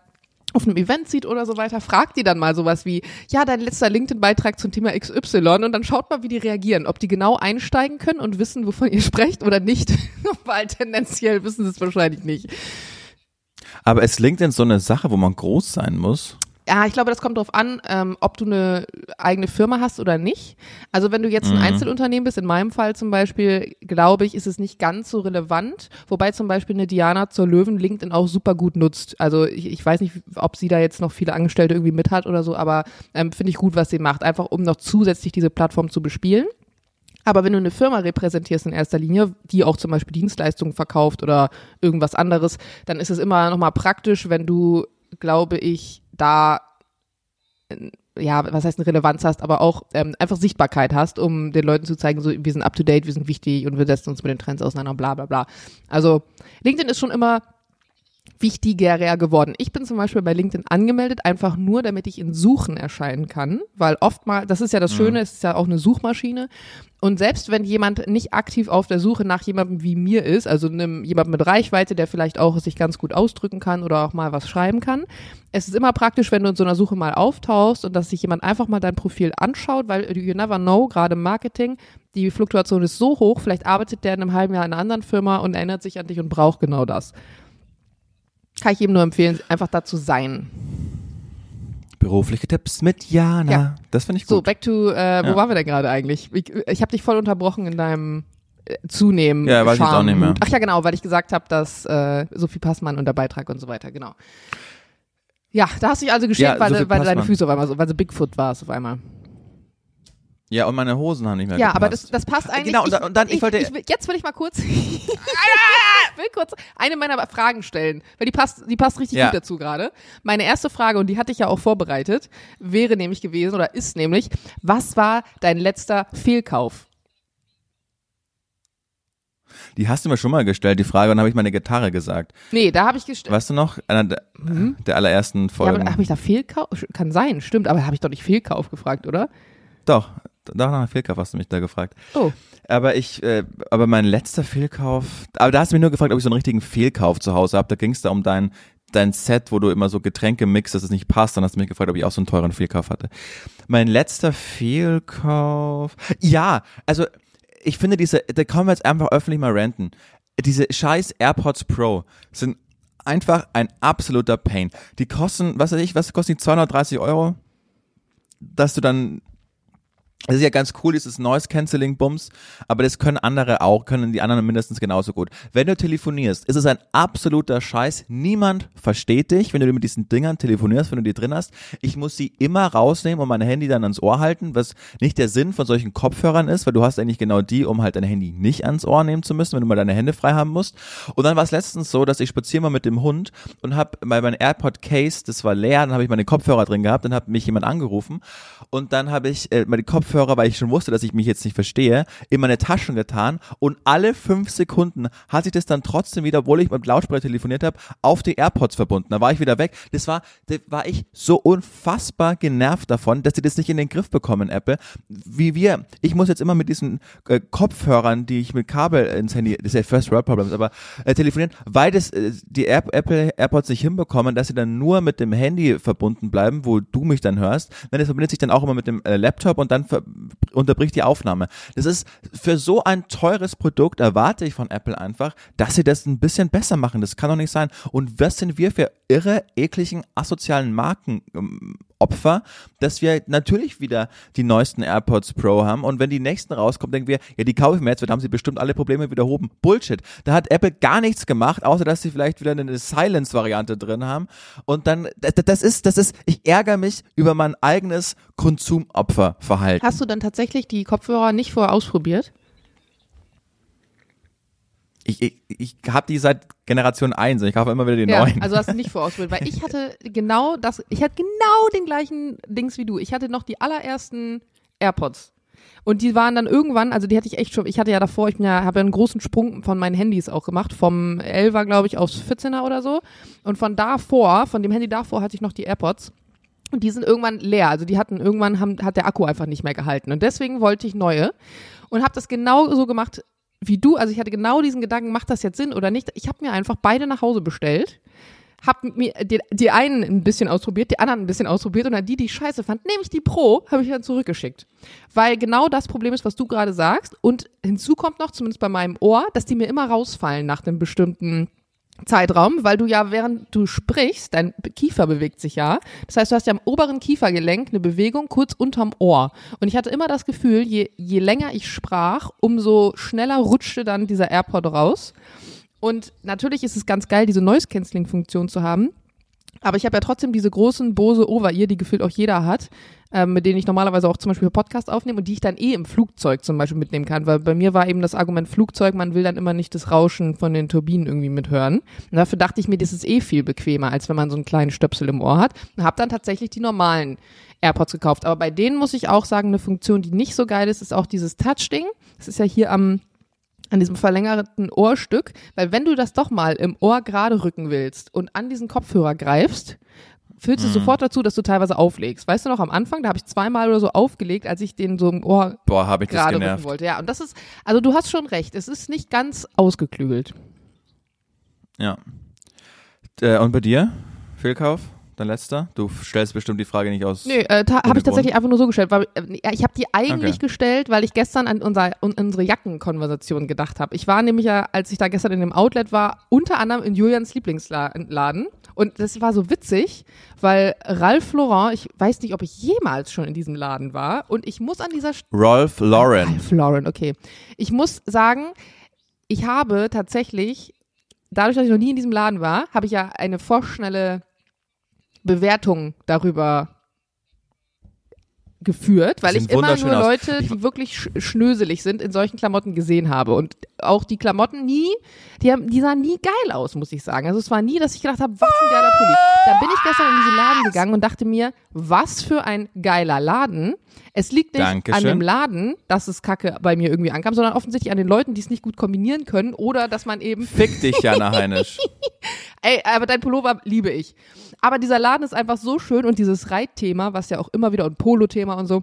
[SPEAKER 2] auf einem Event sieht oder so weiter, fragt die dann mal sowas wie, ja, dein letzter LinkedIn-Beitrag zum Thema XY und dann schaut mal, wie die reagieren, ob die genau einsteigen können und wissen, wovon ihr sprecht oder nicht, weil tendenziell wissen sie es wahrscheinlich nicht.
[SPEAKER 1] Aber ist LinkedIn so eine Sache, wo man groß sein muss?
[SPEAKER 2] Ja, ich glaube, das kommt darauf an, ähm, ob du eine eigene Firma hast oder nicht. Also wenn du jetzt ein Einzelunternehmen bist, in meinem Fall zum Beispiel, glaube ich, ist es nicht ganz so relevant. Wobei zum Beispiel eine Diana zur Löwen LinkedIn auch super gut nutzt. Also ich, ich weiß nicht, ob sie da jetzt noch viele Angestellte irgendwie mit hat oder so, aber ähm, finde ich gut, was sie macht. Einfach um noch zusätzlich diese Plattform zu bespielen. Aber wenn du eine Firma repräsentierst in erster Linie, die auch zum Beispiel Dienstleistungen verkauft oder irgendwas anderes, dann ist es immer nochmal praktisch, wenn du, glaube ich, da äh, ja, was heißt eine Relevanz hast, aber auch ähm, einfach Sichtbarkeit hast, um den Leuten zu zeigen, so wir sind up to date, wir sind wichtig und wir setzen uns mit den Trends auseinander, bla bla bla. Also LinkedIn ist schon immer wichtiger geworden. Ich bin zum Beispiel bei LinkedIn angemeldet, einfach nur, damit ich in Suchen erscheinen kann, weil oftmals, das ist ja das Schöne, es ist ja auch eine Suchmaschine. Und selbst wenn jemand nicht aktiv auf der Suche nach jemandem wie mir ist, also einem, jemand mit Reichweite, der vielleicht auch sich ganz gut ausdrücken kann oder auch mal was schreiben kann, es ist immer praktisch, wenn du in so einer Suche mal auftauchst und dass sich jemand einfach mal dein Profil anschaut, weil you never know, gerade im Marketing, die Fluktuation ist so hoch, vielleicht arbeitet der in einem halben Jahr in einer anderen Firma und erinnert sich an dich und braucht genau das. Kann ich ihm nur empfehlen, einfach da zu sein.
[SPEAKER 1] Berufliche Tipps mit Jana.
[SPEAKER 2] Ja.
[SPEAKER 1] Das finde ich
[SPEAKER 2] So,
[SPEAKER 1] gut.
[SPEAKER 2] back to, äh, wo
[SPEAKER 1] Ja.
[SPEAKER 2] waren wir denn gerade eigentlich? Ich, ich habe dich voll unterbrochen in deinem äh, zunehmen.
[SPEAKER 1] Ja, weiß ich jetzt auch nicht mehr.
[SPEAKER 2] Ach ja, genau, weil ich gesagt habe, dass äh, Sophie Passmann und der Beitrag und so weiter, genau. Ja, da hast du dich also geschämt,
[SPEAKER 1] Ja,
[SPEAKER 2] weil, weil deine. Füße auf einmal so, weil sie Bigfoot warst auf einmal.
[SPEAKER 1] Ja, und meine Hosen haben nicht mehr
[SPEAKER 2] Ja, aber das,
[SPEAKER 1] gepasst.
[SPEAKER 2] das passt eigentlich.
[SPEAKER 1] Genau, und dann- und dann- ich wollte-
[SPEAKER 2] will, jetzt will ich mal kurz, ich will kurz eine meiner Fragen stellen, weil die passt, die passt richtig
[SPEAKER 1] Ja.
[SPEAKER 2] gut dazu gerade. Meine erste Frage, und die hatte ich ja auch vorbereitet, wäre nämlich gewesen oder ist nämlich, was war dein letzter Fehlkauf?
[SPEAKER 1] Die hast du mir schon mal gestellt, die Frage, und dann habe ich meine Gitarre gesagt.
[SPEAKER 2] Nee, da habe ich gestellt.
[SPEAKER 1] Weißt du noch? Einer der, der allerersten
[SPEAKER 2] Mhm. Ja,
[SPEAKER 1] Folgen.
[SPEAKER 2] aber habe ich da Fehlkauf? Kann sein, stimmt, aber habe ich doch nicht Fehlkauf gefragt, oder?
[SPEAKER 1] Doch, doch nach Fehlkauf hast du mich da gefragt.
[SPEAKER 2] Oh.
[SPEAKER 1] Aber ich, äh, aber mein letzter Fehlkauf, aber da hast du mich nur gefragt, ob ich so einen richtigen Fehlkauf zu Hause habe. Da ging es da um dein, dein Set, wo du immer so Getränke mixt, dass es nicht passt. Dann hast du mich gefragt, ob ich auch so einen teuren Fehlkauf hatte. Mein letzter Fehlkauf, ja, also ich finde diese, da können wir jetzt einfach öffentlich mal ranten. Diese scheiß AirPods Pro sind einfach ein absoluter Pain. Die kosten, was weiß ich, was kosten die 230 Euro? Dass du dann das ist ja ganz cool, dieses Noise Cancelling Bums, aber das können andere auch, können die anderen mindestens genauso gut. Wenn du telefonierst, ist es ein absoluter Scheiß. Niemand versteht dich, wenn du mit diesen Dingern telefonierst, wenn du die drin hast. Ich muss sie immer rausnehmen und mein Handy dann ans Ohr halten, was nicht der Sinn von solchen Kopfhörern ist, weil du hast eigentlich genau die, um halt dein Handy nicht ans Ohr nehmen zu müssen, wenn du mal deine Hände frei haben musst. Und dann war es letztens so, dass ich spazieren war mit dem Hund und habe bei meinem AirPod Case, das war leer, dann habe ich meine Kopfhörer drin gehabt, dann hat mich jemand angerufen und dann habe ich äh, meine Kopfhörer, weil ich schon wusste, dass ich mich jetzt nicht verstehe, in meine Taschen getan und alle fünf Sekunden hat sich das dann trotzdem wieder, obwohl ich mit Lautsprecher telefoniert habe, auf die AirPods verbunden. Da war ich wieder weg. Das war, da war ich so unfassbar genervt davon, dass sie das nicht in den Griff bekommen, Apple. Wie wir, ich muss jetzt immer mit diesen äh, Kopfhörern, die ich mit Kabel ins Handy, das ist ja First World Problems, aber äh, telefonieren, weil das äh, die Air, Apple AirPods nicht hinbekommen, dass sie dann nur mit dem Handy verbunden bleiben, wo du mich dann hörst. Denn das verbindet sich dann auch immer mit dem äh, Laptop und dann ver unterbricht die Aufnahme. Das ist für so ein teures Produkt erwarte ich von Apple einfach, dass sie das ein bisschen besser machen. Das kann doch nicht sein. Und was sind wir für irre, ekligen, asozialen Marken? Opfer, dass wir natürlich wieder die neuesten AirPods Pro haben und wenn die nächsten rauskommen, denken wir, ja, die kaufe ich mir jetzt, dann haben sie bestimmt alle Probleme wieder behoben. Bullshit. Da hat Apple gar nichts gemacht, außer dass sie vielleicht wieder eine Silence-Variante drin haben und dann, das ist, das ist, ich ärgere mich über mein eigenes Konsumopferverhalten.
[SPEAKER 2] Hast du dann tatsächlich die Kopfhörer nicht vorher ausprobiert?
[SPEAKER 1] Ich, ich, ich habe die seit Generation 1 und ich kaufe immer wieder die
[SPEAKER 2] Ja,
[SPEAKER 1] neuen.
[SPEAKER 2] also hast du nicht ausprobiert, weil ich hatte genau das, ich hatte genau den gleichen Dings wie du. Ich hatte noch die allerersten AirPods. Und die waren dann irgendwann, also die hatte ich echt schon, ich hatte ja davor, ich ja, habe ja einen großen Sprung von meinen Handys auch gemacht, vom 11er, glaube ich, aufs 14er oder so. Und von davor, von dem Handy davor hatte ich noch die AirPods. Und die sind irgendwann leer. Also die hatten irgendwann haben, hat der Akku einfach nicht mehr gehalten. Und deswegen wollte ich neue und habe das genau so gemacht wie du. Also ich hatte genau diesen Gedanken, macht das jetzt Sinn oder nicht? Ich habe mir einfach beide nach Hause bestellt. Hab mir die, die einen ein bisschen ausprobiert, die anderen ein bisschen ausprobiert und dann die, die ich scheiße fand, nämlich die Pro, habe ich dann zurückgeschickt. Weil genau das Problem ist, was du gerade sagst. Und hinzu kommt noch, zumindest bei meinem Ohr, dass die mir immer rausfallen nach einem bestimmten Zeitraum, weil du ja, während du sprichst, dein Kiefer bewegt sich ja. Das heißt, du hast ja am oberen Kiefergelenk eine Bewegung kurz unterm Ohr. Und ich hatte immer das Gefühl, je, je länger ich sprach, umso schneller rutschte dann dieser AirPod raus. Und natürlich ist es ganz geil, diese Noise-Canceling-Funktion zu haben. Aber ich habe ja trotzdem diese großen Bose Over-Ear, die gefühlt auch jeder hat, ähm, mit denen ich normalerweise auch zum Beispiel Podcast aufnehme und die ich dann eh im Flugzeug zum Beispiel mitnehmen kann. Weil bei mir war eben das Argument Flugzeug, man will dann immer nicht das Rauschen von den Turbinen irgendwie mithören. Und dafür dachte ich mir, das ist eh viel bequemer, als wenn man so einen kleinen Stöpsel im Ohr hat. Und habe dann tatsächlich die normalen AirPods gekauft. Aber bei denen muss ich auch sagen, eine Funktion, die nicht so geil ist, ist auch dieses Touch-Ding. Das ist ja hier am an diesem verlängerten Ohrstück, weil wenn du das doch mal im Ohr gerade rücken willst und an diesen Kopfhörer greifst, führt es sofort dazu, dass du teilweise auflegst. Weißt du noch, am Anfang, da habe ich zweimal oder so aufgelegt, als ich den so im Ohr
[SPEAKER 1] Boah, habe ich das
[SPEAKER 2] gerade rücken wollte. Ja, und das ist, also du hast schon recht, es ist nicht ganz ausgeklügelt.
[SPEAKER 1] Ja. Äh, und bei dir? Fehlkauf? Dein letzter? Du stellst bestimmt die Frage nicht aus.
[SPEAKER 2] Nee, äh, habe ich tatsächlich einfach nur so gestellt. Weil, äh, ich habe die eigentlich
[SPEAKER 1] Okay.
[SPEAKER 2] gestellt, weil ich gestern an unser, un, unsere Jackenkonversation gedacht habe. Ich war nämlich ja, als ich da gestern in dem Outlet war, unter anderem in Julians Lieblingsladen. Und das war so witzig, weil Ralph Lauren, ich weiß nicht, ob ich jemals schon in diesem Laden war. Und ich muss an dieser
[SPEAKER 1] Ralph Lauren.
[SPEAKER 2] Ralph Lauren, okay. Ich muss sagen, ich habe tatsächlich, dadurch, dass ich noch nie in diesem Laden war, habe ich ja eine vorschnelle Bewertung darüber geführt, weil ich immer nur
[SPEAKER 1] aus.
[SPEAKER 2] Leute,
[SPEAKER 1] Ich-
[SPEAKER 2] die wirklich sch schnöselig sind, in solchen Klamotten gesehen habe. Und auch die Klamotten nie, die, haben, die sahen nie geil aus, muss ich sagen. Also es war nie, dass ich gedacht habe, was ein geiler Pulli. Da bin ich gestern in diesen Laden gegangen und dachte mir, was für ein geiler Laden. Es liegt nicht
[SPEAKER 1] Dankeschön.
[SPEAKER 2] an dem Laden, dass es Kacke bei mir irgendwie ankam, sondern offensichtlich an den Leuten, die es nicht gut kombinieren können oder dass man eben
[SPEAKER 1] Fick dich, Jana Heinisch.
[SPEAKER 2] Ey, aber dein Pullover liebe ich. Aber dieser Laden ist einfach so schön und dieses Reitthema, was ja auch immer wieder und Polo-Thema und so,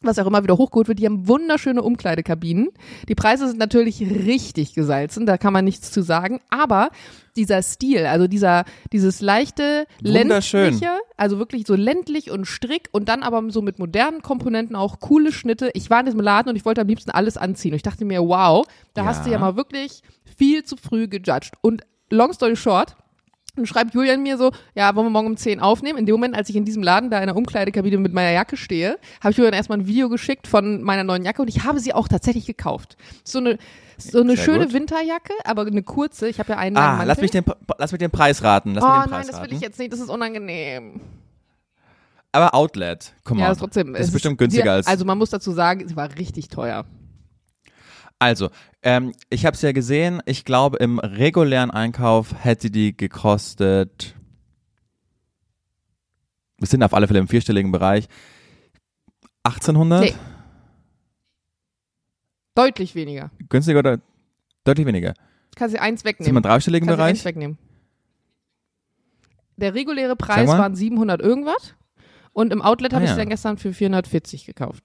[SPEAKER 2] was auch immer wieder hochgeholt wird, die haben wunderschöne Umkleidekabinen. Die Preise sind natürlich richtig gesalzen, da kann man nichts zu sagen, aber dieser Stil, also dieser dieses leichte ländliche, also wirklich so ländlich und strick und dann aber so mit modernen Komponenten auch coole Schnitte. Ich war in diesem Laden und ich wollte am liebsten alles anziehen und ich dachte mir, wow, da hast du
[SPEAKER 1] Ja.
[SPEAKER 2] ja mal wirklich viel zu früh gejudged und long story short, dann schreibt Julian mir so, ja, wollen wir morgen um 10 aufnehmen? In dem Moment, als ich in diesem Laden da in der Umkleidekabine mit meiner Jacke stehe, habe ich Julian erstmal ein Video geschickt von meiner neuen Jacke und ich habe sie auch tatsächlich gekauft. So eine, so eine
[SPEAKER 1] Sehr
[SPEAKER 2] schöne
[SPEAKER 1] gut.
[SPEAKER 2] Winterjacke, aber eine kurze. Ich habe ja einen
[SPEAKER 1] Ah, lass mich, den, lass mich den Preis raten. Lass
[SPEAKER 2] oh
[SPEAKER 1] mich den Preis
[SPEAKER 2] nein, das will ich jetzt nicht, das ist unangenehm.
[SPEAKER 1] Aber Outlet, komm
[SPEAKER 2] Ja,
[SPEAKER 1] mal.
[SPEAKER 2] das ist trotzdem.
[SPEAKER 1] Das
[SPEAKER 2] es
[SPEAKER 1] ist bestimmt günstiger
[SPEAKER 2] sie,
[SPEAKER 1] als.
[SPEAKER 2] Also man muss dazu sagen, sie war richtig teuer.
[SPEAKER 1] Also, ähm, ich habe es ja gesehen. Ich glaube, im regulären Einkauf hätte die gekostet. Wir sind auf alle Fälle im vierstelligen Bereich. 1800?
[SPEAKER 2] Nee. Deutlich weniger.
[SPEAKER 1] Günstiger oder deutlich weniger?
[SPEAKER 2] Kannst du eins
[SPEAKER 1] Sind wir
[SPEAKER 2] wegnehmen.
[SPEAKER 1] im dreistelligen
[SPEAKER 2] Kannst du eins
[SPEAKER 1] Bereich?
[SPEAKER 2] wegnehmen. Der reguläre Preis waren 700 irgendwas. Und im Outlet habe
[SPEAKER 1] Ah,
[SPEAKER 2] ich
[SPEAKER 1] ja.
[SPEAKER 2] sie dann gestern für 440 gekauft.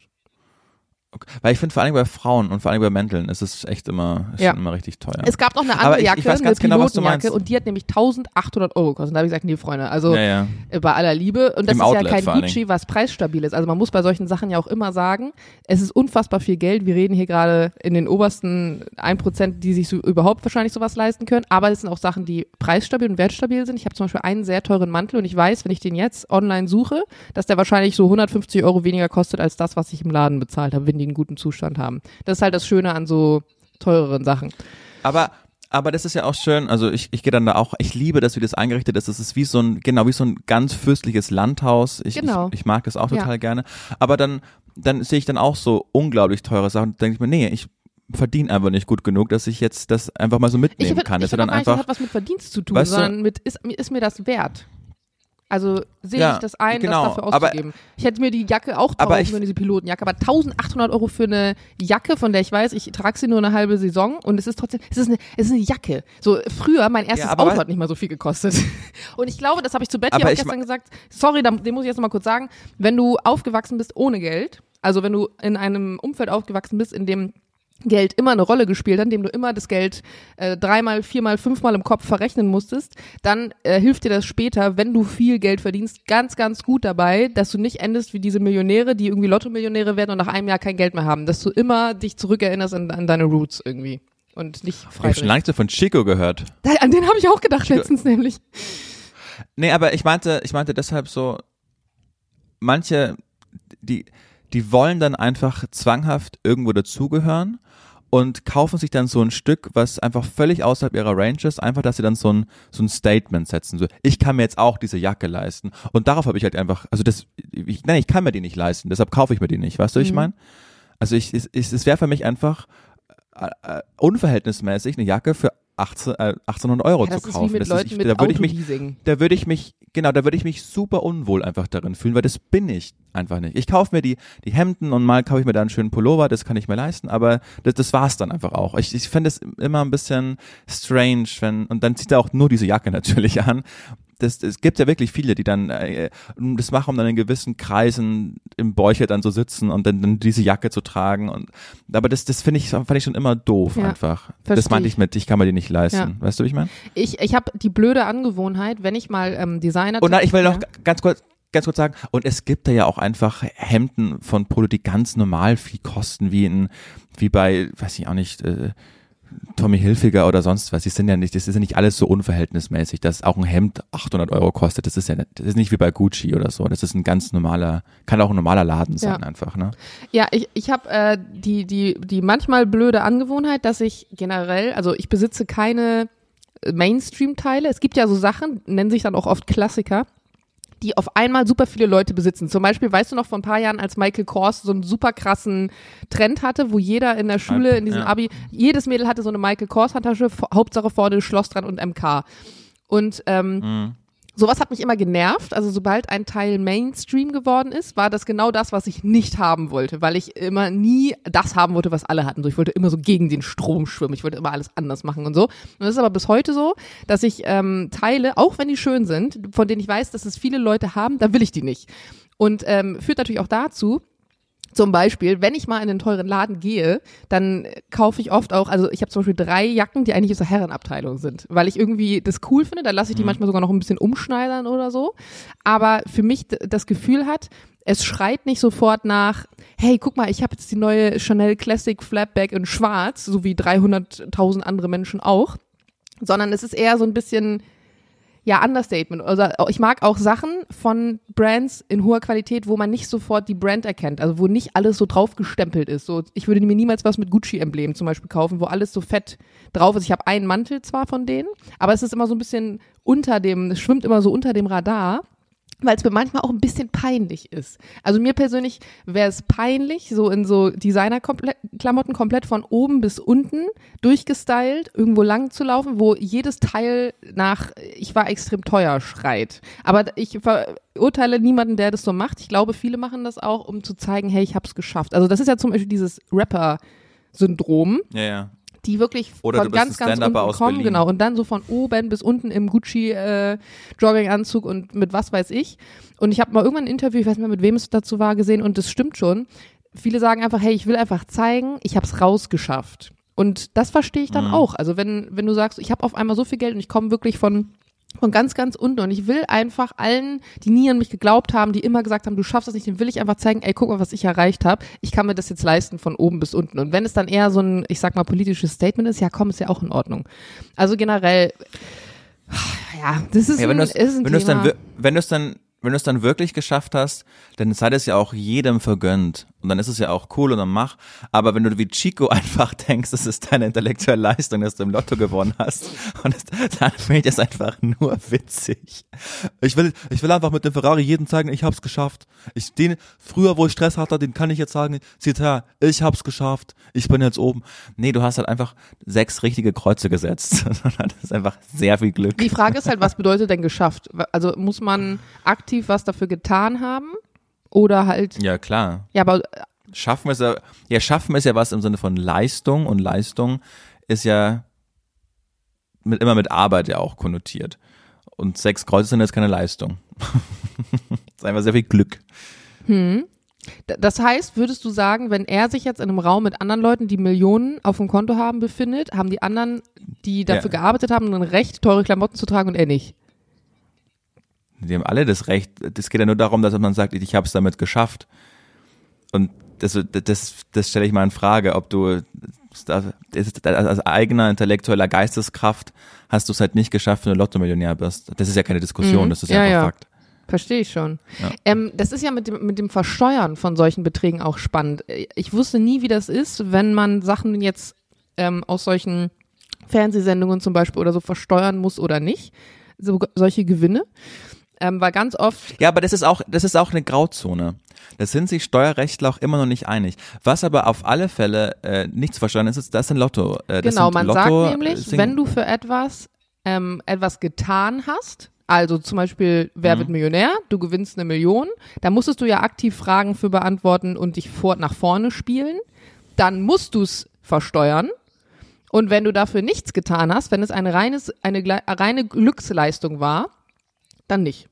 [SPEAKER 1] Okay. Weil ich finde, vor allem bei Frauen und vor allem bei Mänteln ist es echt immer, ist
[SPEAKER 2] Ja.
[SPEAKER 1] immer richtig teuer.
[SPEAKER 2] Es gab noch eine andere
[SPEAKER 1] ich- ich
[SPEAKER 2] Jacke,
[SPEAKER 1] weiß ganz
[SPEAKER 2] eine
[SPEAKER 1] genau,
[SPEAKER 2] Pilotenjacke, und die hat nämlich 1800 Euro gekostet. Und da habe ich gesagt, nee, Freunde, also
[SPEAKER 1] ja, ja.
[SPEAKER 2] äh, bei aller Liebe. Und das
[SPEAKER 1] Im
[SPEAKER 2] ist
[SPEAKER 1] Outlet
[SPEAKER 2] ja kein Gucci, was preisstabil ist. Also man muss bei solchen Sachen ja auch immer sagen, es ist unfassbar viel Geld. Wir reden hier gerade in den obersten 1%, die sich so überhaupt wahrscheinlich sowas leisten können. Aber es sind auch Sachen, die preisstabil und wertstabil sind. Ich habe zum Beispiel einen sehr teuren Mantel und ich weiß, wenn ich den jetzt online suche, dass der wahrscheinlich so 150 Euro weniger kostet als das, was ich im Laden bezahlt habe, wenn die einen guten Zustand haben. Das ist halt das Schöne an so teureren Sachen.
[SPEAKER 1] Aber aber das ist ja auch schön, also ich, ich gehe dann da auch, ich liebe das, wie das eingerichtet ist. Das ist wie so ein, genau, wie so ein ganz fürstliches Landhaus. Ich,
[SPEAKER 2] Genau.
[SPEAKER 1] ich, ich mag das auch
[SPEAKER 2] Ja.
[SPEAKER 1] total gerne. Aber dann, dann sehe ich dann auch so unglaublich teure Sachen und denke ich mir, nee, ich verdiene einfach nicht gut genug, dass ich jetzt das einfach mal so
[SPEAKER 2] Ich
[SPEAKER 1] mitnehmen
[SPEAKER 2] finde,
[SPEAKER 1] kann.
[SPEAKER 2] ich auch
[SPEAKER 1] dann
[SPEAKER 2] nicht, das
[SPEAKER 1] einfach,
[SPEAKER 2] hat was mit Verdienst zu tun,
[SPEAKER 1] Weißt du-
[SPEAKER 2] sondern mit, ist, ist mir das wert? Also sehe
[SPEAKER 1] Ja,
[SPEAKER 2] ich das ein,
[SPEAKER 1] genau,
[SPEAKER 2] das dafür
[SPEAKER 1] aber-
[SPEAKER 2] auszugeben. ich hätte mir die Jacke auch
[SPEAKER 1] Aber
[SPEAKER 2] kaufen
[SPEAKER 1] ich-
[SPEAKER 2] können, diese Pilotenjacke, aber 1800 Euro für eine Jacke, von der ich weiß, ich trage sie nur eine halbe Saison und es ist trotzdem, es ist eine, es ist eine Jacke. So früher, mein erstes
[SPEAKER 1] Ja, aber
[SPEAKER 2] Auto hat nicht mal so viel gekostet. Und ich glaube, das habe ich zu Betty
[SPEAKER 1] Aber
[SPEAKER 2] auch gestern gesagt, sorry, den muss ich jetzt noch mal kurz sagen, wenn du aufgewachsen bist ohne Geld, also wenn du in einem Umfeld aufgewachsen bist, in dem Geld immer eine Rolle gespielt hat, indem du immer das Geld äh, dreimal, viermal, fünfmal im Kopf verrechnen musstest, dann äh, hilft dir das später, wenn du viel Geld verdienst, ganz, ganz gut dabei, dass du nicht endest wie diese Millionäre, die irgendwie Lotto-Millionäre werden und nach einem Jahr kein Geld mehr haben, dass du immer dich zurückerinnerst an, an deine Roots irgendwie und nicht
[SPEAKER 1] ich
[SPEAKER 2] frei.
[SPEAKER 1] habe schon lange von Chico gehört.
[SPEAKER 2] An den habe ich auch gedacht letztens nämlich.
[SPEAKER 1] Nee, aber ich meinte, ich meinte deshalb so, manche, die, die wollen dann einfach zwanghaft irgendwo dazugehören und kaufen sich dann so ein Stück, was einfach völlig außerhalb ihrer Range ist, einfach, dass sie dann so ein, so ein Statement setzen. So, ich kann mir jetzt auch diese Jacke leisten. Und darauf habe ich halt einfach, also das, ich, nein, ich kann mir die nicht leisten, deshalb kaufe ich mir die nicht. Weißt du, was ich
[SPEAKER 2] Mhm.
[SPEAKER 1] meine? Also ich, es, es es wäre für mich einfach äh, äh, unverhältnismäßig, eine Jacke für 18, äh, 1800 Euro
[SPEAKER 2] Ja,
[SPEAKER 1] zu
[SPEAKER 2] ist
[SPEAKER 1] kaufen. Das
[SPEAKER 2] Leuten
[SPEAKER 1] ich, da würde ich mich, da würde ich mich, genau, da würde ich mich super unwohl einfach darin fühlen, weil das bin ich einfach nicht. Ich kaufe mir die, die Hemden und mal kaufe ich mir da einen schönen Pullover, das kann ich mir leisten, aber das, das war's dann einfach auch. Ich, ich fände es immer ein bisschen strange, wenn, und dann zieht er auch nur diese Jacke natürlich an, das, es gibt ja wirklich viele, die dann äh, das machen, um dann in gewissen Kreisen im Bäuche dann so sitzen und dann, dann diese Jacke zu tragen. Und aber das, das finde ich, fand ich schon immer doof
[SPEAKER 2] Ja,
[SPEAKER 1] einfach. Das meinte
[SPEAKER 2] ich.
[SPEAKER 1] mit, ich kann mir die nicht leisten.
[SPEAKER 2] Ja.
[SPEAKER 1] Weißt du, wie ich meine?
[SPEAKER 2] Ich, ich habe die blöde Angewohnheit, wenn ich mal ähm, Designer.
[SPEAKER 1] Und nein, ich will noch
[SPEAKER 2] Ja.
[SPEAKER 1] ganz kurz, ganz kurz sagen, und es gibt da ja auch einfach Hemden von Polo, die ganz normal viel kosten, wie in, wie bei, weiß ich auch nicht, äh, Tommy Hilfiger oder sonst was. Die sind ja nicht, das ist ja nicht alles so unverhältnismäßig, dass auch ein Hemd 800 Euro kostet. Das ist ja nicht, das ist nicht wie bei Gucci oder so. Das ist ein ganz normaler, kann auch ein normaler Laden sein
[SPEAKER 2] Ja.
[SPEAKER 1] einfach, ne?
[SPEAKER 2] Ja, ich, ich habe äh, die, die, die manchmal blöde Angewohnheit, dass ich generell, also ich besitze keine Mainstream-Teile. Es gibt ja so Sachen, nennen sich dann auch oft Klassiker, die auf einmal super viele Leute besitzen. Zum Beispiel, weißt du noch vor ein paar Jahren, als Michael Kors so einen super krassen Trend hatte, wo jeder in der Schule, in diesem
[SPEAKER 1] Ja.
[SPEAKER 2] Abi, jedes Mädel hatte so eine Michael Kors Handtasche, v- Hauptsache vorne Schloss dran und MK. Und ähm,
[SPEAKER 1] Mhm.
[SPEAKER 2] Sowas hat mich immer genervt. Also sobald ein Teil Mainstream geworden ist, war das genau das, was ich nicht haben wollte, weil ich immer nie das haben wollte, was alle hatten. So, ich wollte immer so gegen den Strom schwimmen. Ich wollte immer alles anders machen und so. Und das ist aber bis heute so, dass ich ähm, Teile, auch wenn die schön sind, von denen ich weiß, dass es viele Leute haben, da will ich die nicht. Und ähm, führt natürlich auch dazu, zum Beispiel, wenn ich mal in einen teuren Laden gehe, dann kaufe ich oft auch, also ich habe zum Beispiel drei Jacken, die eigentlich aus der Herrenabteilung sind, weil ich irgendwie das cool finde, dann lasse ich die manchmal sogar noch ein bisschen umschneidern oder so. Aber für mich das Gefühl hat, es schreit nicht sofort nach, hey, guck mal, ich habe jetzt die neue Chanel Classic Flapback in schwarz, so wie 300.000 andere Menschen auch, sondern es ist eher so ein bisschen, ja, Understatement. Also ich mag auch Sachen von Brands in hoher Qualität, wo man nicht sofort die Brand erkennt, also wo nicht alles so drauf gestempelt ist. So, ich würde mir niemals was mit Gucci-Emblem zum Beispiel kaufen, wo alles so fett drauf ist. Ich habe einen Mantel zwar von denen, aber es ist immer so ein bisschen unter dem, es schwimmt immer so unter dem Radar weil es mir manchmal auch ein bisschen peinlich ist. Also mir persönlich wäre es peinlich, so in so Designer-Klamotten komplett von oben bis unten durchgestylt, irgendwo lang zu laufen, wo jedes Teil nach ich war extrem teuer schreit. Aber ich verurteile niemanden, der das so macht. Ich glaube, viele machen das auch, um zu zeigen, hey, ich habe es geschafft. Also das ist ja zum Beispiel dieses Rapper-Syndrom
[SPEAKER 1] Ja, ja.
[SPEAKER 2] Die wirklich
[SPEAKER 1] Oder
[SPEAKER 2] von ganz, ganz unten kommen, genau, und dann so von oben bis unten im Gucci äh, Jogginganzug und mit was weiß ich. Und ich habe mal irgendwann ein Interview, ich weiß nicht mehr, mit wem es dazu war, gesehen und das stimmt schon. Viele sagen einfach, hey, ich will einfach zeigen, ich habe es rausgeschafft. Und das verstehe ich
[SPEAKER 1] Mhm.
[SPEAKER 2] dann auch. Also wenn, wenn du sagst, ich habe auf einmal so viel Geld und ich komme wirklich von von ganz, ganz unten. Und ich will einfach allen, die nie an mich geglaubt haben, die immer gesagt haben, du schaffst das nicht, den will ich einfach zeigen, ey, guck mal, was ich erreicht habe. Ich kann mir das jetzt leisten von oben bis unten. Und wenn es dann eher so ein, ich sag mal, politisches Statement ist, ja komm, ist ja auch in Ordnung. Also generell, ja, das ist
[SPEAKER 1] Ja, wenn
[SPEAKER 2] ein,
[SPEAKER 1] du es
[SPEAKER 2] ist ein
[SPEAKER 1] wenn
[SPEAKER 2] Thema.
[SPEAKER 1] dann, wenn du's dann, wenn du es dann wirklich geschafft hast, dann sei das ja auch jedem vergönnt. Und dann ist es ja auch cool und dann mach. Aber wenn du wie Chico einfach denkst, das ist deine intellektuelle Leistung, dass du im Lotto gewonnen hast, und dann finde ich das einfach nur witzig. Ich will, ich will einfach mit dem Ferrari jedem zeigen, ich hab's geschafft. Ich, den, früher, wo ich Stress hatte, den kann ich jetzt sagen, her, ich hab's geschafft. Ich bin jetzt oben. Nee, du hast halt einfach sechs richtige Kreuze gesetzt. das ist einfach sehr viel Glück.
[SPEAKER 2] Die Frage ist halt, was bedeutet denn geschafft? Also muss man aktiv was dafür getan haben? Oder halt,
[SPEAKER 1] Ja, klar.
[SPEAKER 2] ja, aber
[SPEAKER 1] Schaffen ist ja, ja, schaffen ist ja was im Sinne von Leistung und Leistung ist ja mit, immer mit Arbeit ja auch konnotiert. Und sechs Kreuze sind jetzt keine Leistung. das ist einfach sehr viel Glück.
[SPEAKER 2] D- Das heißt, würdest du sagen, wenn er sich jetzt in einem Raum mit anderen Leuten, die Millionen auf dem Konto haben, befindet, haben die anderen, die dafür
[SPEAKER 1] Ja.
[SPEAKER 2] gearbeitet haben, ein Recht, teure Klamotten zu tragen und er nicht?
[SPEAKER 1] Die haben alle das Recht. Das geht ja nur darum, dass man sagt, ich habe es damit geschafft. Und das, das, das stelle ich mal in Frage, ob du als eigener intellektueller Geisteskraft hast du es halt nicht geschafft, wenn du Lotto-Millionär bist. Das ist ja keine Diskussion,
[SPEAKER 2] Mhm.
[SPEAKER 1] das ist
[SPEAKER 2] Ja,
[SPEAKER 1] einfach
[SPEAKER 2] ja.
[SPEAKER 1] Fakt.
[SPEAKER 2] Verstehe ich schon.
[SPEAKER 1] Ja.
[SPEAKER 2] Ähm, das ist ja mit dem, mit dem Versteuern von solchen Beträgen auch spannend. Ich wusste nie, wie das ist, wenn man Sachen jetzt ähm, aus solchen Fernsehsendungen zum Beispiel oder so versteuern muss oder nicht. So, solche Gewinne. Ähm, weil ganz oft
[SPEAKER 1] Ja, aber das ist auch, das ist auch eine Grauzone. Da sind sich Steuerrechtler auch immer noch nicht einig. Was aber auf alle Fälle äh, nicht zu versteuern ist, ist das ein Lotto. Äh,
[SPEAKER 2] Genau, man
[SPEAKER 1] Lotto,
[SPEAKER 2] sagt nämlich,
[SPEAKER 1] Sing-
[SPEAKER 2] wenn du für etwas ähm, etwas getan hast, also zum Beispiel,
[SPEAKER 1] Mhm.
[SPEAKER 2] wer wird Millionär? Du gewinnst eine Million, da musstest du ja aktiv Fragen für beantworten und dich vor, nach vorne spielen. Dann musst du es versteuern. Und wenn du dafür nichts getan hast, wenn es eine, reines, eine reine Glücksleistung war, dann nicht.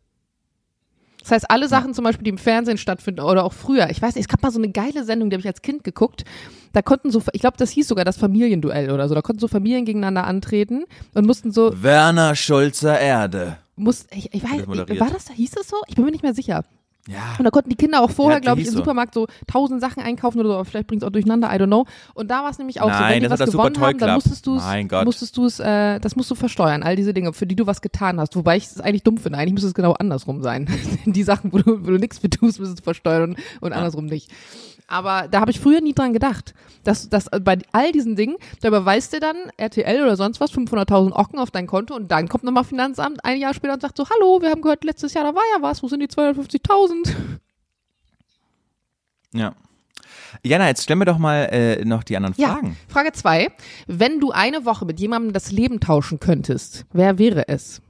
[SPEAKER 2] Das heißt, alle Sachen zum Beispiel, die im Fernsehen stattfinden oder auch früher, ich weiß nicht, es gab mal so eine geile Sendung, die habe ich als Kind geguckt. Da konnten so, ich glaube, das hieß sogar das Familienduell oder so. Da konnten so Familien gegeneinander antreten und mussten so,
[SPEAKER 1] Werner Schulzer Erde.
[SPEAKER 2] muss, ich, ich weiß, war das, hieß das so? Ich bin mir nicht mehr sicher.
[SPEAKER 1] Ja.
[SPEAKER 2] Und da konnten die Kinder auch vorher,
[SPEAKER 1] Ja,
[SPEAKER 2] glaube ich, im
[SPEAKER 1] so.
[SPEAKER 2] Supermarkt so tausend Sachen einkaufen oder so, aber vielleicht bringt es auch durcheinander, I don't know. Und da war es nämlich auch so,
[SPEAKER 1] Nein,
[SPEAKER 2] wenn die was gewonnen haben, dann musstest du es, musstest du es, äh, das musst du versteuern, all diese Dinge, für die du was getan hast. Wobei ich es eigentlich dumm finde. Eigentlich müsste es genau andersrum sein. die Sachen, wo du, wo du nichts für tust, müsstest du versteuern und, und andersrum nicht. Aber da habe ich früher nie dran gedacht. Dass, dass bei all diesen Dingen, da überweist dir dann RTL oder sonst was 500.000 Ocken auf dein Konto und dann kommt nochmal Finanzamt ein Jahr später und sagt so, hallo, wir haben gehört, letztes Jahr da war ja was, wo sind die 250.000?
[SPEAKER 1] Ja. Jana, jetzt stell mir doch mal äh, noch die anderen
[SPEAKER 2] Ja,
[SPEAKER 1] Fragen.
[SPEAKER 2] Frage zwei. Wenn du eine Woche mit jemandem das Leben tauschen könntest, wer wäre es?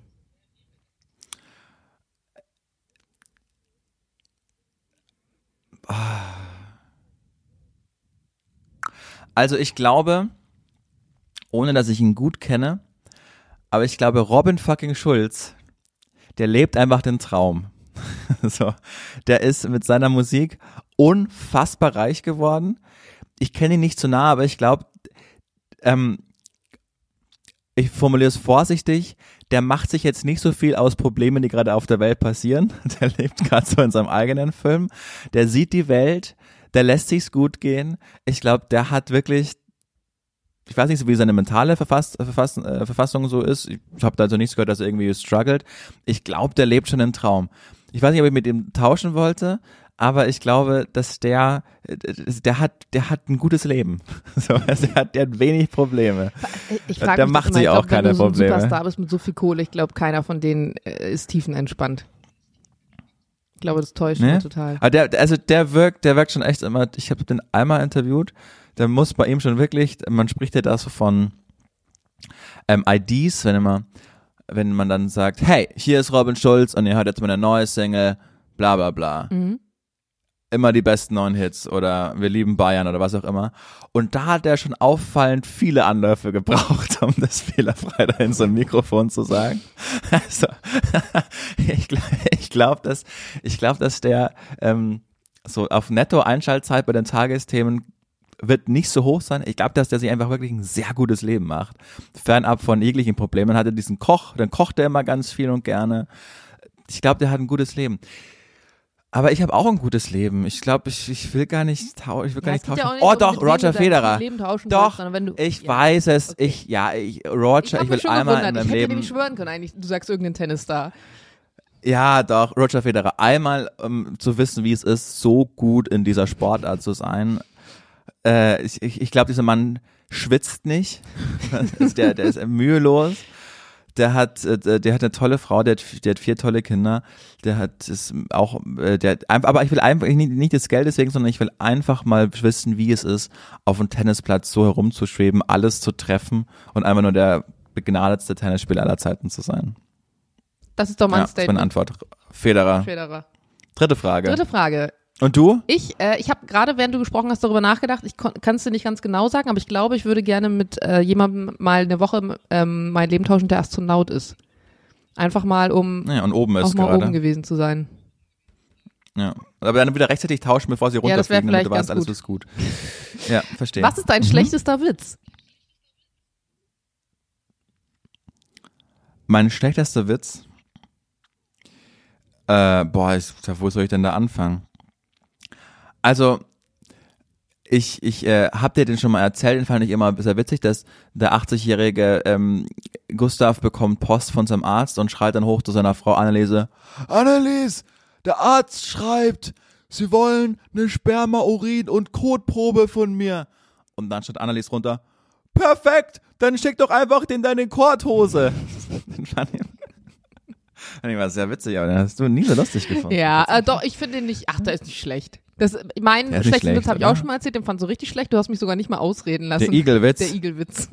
[SPEAKER 1] Also ich glaube, ohne dass ich ihn gut kenne, aber ich glaube, Robin fucking Schulz, der lebt einfach den Traum. so, der ist mit seiner Musik unfassbar reich geworden. Ich kenne ihn nicht zu nah, aber ich glaube, ähm, ich formuliere es vorsichtig, der macht sich jetzt nicht so viel aus Problemen, die gerade auf der Welt passieren. Der lebt gerade so in seinem eigenen Film. Der sieht die Welt, der lässt sich's gut gehen. Ich glaube, der hat wirklich, ich weiß nicht so, wie seine mentale Verfass, Verfass, äh, Verfassung so ist. Ich habe da also nichts gehört, dass er irgendwie struggelt. Ich glaube, der lebt schon im Traum. Ich weiß nicht, ob ich mit ihm tauschen wollte, aber ich glaube, dass der, äh, der hat, der hat ein gutes Leben. So, also der, hat, der hat wenig Probleme.
[SPEAKER 2] Ich
[SPEAKER 1] Der
[SPEAKER 2] frage mich
[SPEAKER 1] macht sich
[SPEAKER 2] ich
[SPEAKER 1] auch
[SPEAKER 2] glaub, wenn
[SPEAKER 1] keine
[SPEAKER 2] du so ein
[SPEAKER 1] Probleme.
[SPEAKER 2] Superstar bist mit so viel Kohle, ich glaube, keiner von denen äh, ist tiefenentspannt. Ich glaube, das täuscht
[SPEAKER 1] Ne?
[SPEAKER 2] immer total.
[SPEAKER 1] Aber der, also der wirkt, der wirkt schon echt immer, ich habe den einmal interviewt, der muss bei ihm schon wirklich, man spricht ja da so von ähm, IDs, wenn immer, wenn man dann sagt, hey, hier ist Robin Schulz und ihr hört jetzt meine neue Single, bla bla bla.
[SPEAKER 2] Mhm.
[SPEAKER 1] Immer die besten neuen Hits oder wir lieben Bayern oder was auch immer. Und da hat er schon auffallend viele Anläufe gebraucht, um das fehlerfrei da in so ein Mikrofon zu sagen. Also, ich glaube, ich glaub, dass, ich dass der ähm, so auf Netto-Einschaltzeit bei den Tagesthemen wird nicht so hoch sein. Ich glaube, dass der sich einfach wirklich ein sehr gutes Leben macht. Fernab von jeglichen Problemen. Hatte diesen Koch, dann kocht er immer ganz viel und gerne. Ich glaube, der hat ein gutes Leben. Aber ich habe auch ein gutes Leben. Ich glaube, ich, ich will gar nicht, tau ich will gar
[SPEAKER 2] Ja, es
[SPEAKER 1] nicht
[SPEAKER 2] ja
[SPEAKER 1] tauschen.
[SPEAKER 2] auch nicht
[SPEAKER 1] oh doch, Roger Federer.
[SPEAKER 2] Leben tauschen
[SPEAKER 1] Doch,
[SPEAKER 2] du-
[SPEAKER 1] ich
[SPEAKER 2] ja,
[SPEAKER 1] weiß es.
[SPEAKER 2] okay.
[SPEAKER 1] Ich, ja, ich, Roger,
[SPEAKER 2] Ich
[SPEAKER 1] ich, will einmal
[SPEAKER 2] gewundert.
[SPEAKER 1] in
[SPEAKER 2] Ich
[SPEAKER 1] meinem
[SPEAKER 2] hätte
[SPEAKER 1] Leben.
[SPEAKER 2] schwören können, eigentlich, du sagst irgendeinen Tennisstar.
[SPEAKER 1] Ja, doch, Roger Federer. Einmal, um zu wissen, wie es ist, so gut in dieser Sportart zu sein. Äh, ich ich, ich glaube, dieser Mann schwitzt nicht. Der, der ist mühelos. Der hat, äh, der hat eine tolle Frau, der hat, der hat vier tolle Kinder. Der hat es auch, äh, der hat einfach, aber ich will einfach nicht, nicht das Geld deswegen, sondern ich will einfach mal wissen, wie es ist, auf dem Tennisplatz so herumzuschweben, alles zu treffen und einfach nur der begnadetste Tennisspieler aller Zeiten zu sein.
[SPEAKER 2] Das ist doch mein
[SPEAKER 1] Ja, das ist meine
[SPEAKER 2] Statement.
[SPEAKER 1] Antwort. Federer.
[SPEAKER 2] Federer.
[SPEAKER 1] Dritte Frage.
[SPEAKER 2] Dritte Frage.
[SPEAKER 1] Und du?
[SPEAKER 2] Ich, äh, ich habe gerade, während du gesprochen hast, darüber nachgedacht. Ich kann es dir nicht ganz genau sagen, aber ich glaube, ich würde gerne mit äh, jemandem mal eine Woche ähm, mein Leben tauschen, der Astronaut ist. Einfach mal, um
[SPEAKER 1] Ja, und oben
[SPEAKER 2] auch
[SPEAKER 1] ist
[SPEAKER 2] mal
[SPEAKER 1] gerade.
[SPEAKER 2] oben gewesen zu sein.
[SPEAKER 1] Ja. Aber dann wieder rechtzeitig tauschen, bevor sie
[SPEAKER 2] Ja,
[SPEAKER 1] runterfliegen, damit du weißt, alles ist gut. Ja, verstehe.
[SPEAKER 2] Was ist dein schlechtester Witz?
[SPEAKER 1] Mein schlechtester Witz? Äh, boah, ich, wo soll ich denn da anfangen? Also, ich, ich äh, hab dir den schon mal erzählt, den fand ich immer sehr witzig, dass der 80-jährige ähm, Gustav bekommt Post von seinem Arzt und schreit dann hoch zu seiner Frau Anneliese, Annelies, der Arzt schreibt, sie wollen eine Sperma, Urin und Kotprobe von mir. Und dann steht Annelies runter, perfekt, dann schick doch einfach den deine Korthose. Den fand ich, fand ich war sehr witzig, aber den hast du nie so lustig gefunden.
[SPEAKER 2] Ja, äh, doch, ich finde ihn nicht, ach, der ist nicht schlecht. Das, meinen schlechten
[SPEAKER 1] schlecht,
[SPEAKER 2] Witz habe ich auch schon mal erzählt, den fand so richtig schlecht. Du hast mich sogar nicht mal ausreden lassen.
[SPEAKER 1] Der Igelwitz,
[SPEAKER 2] Der Igelwitz.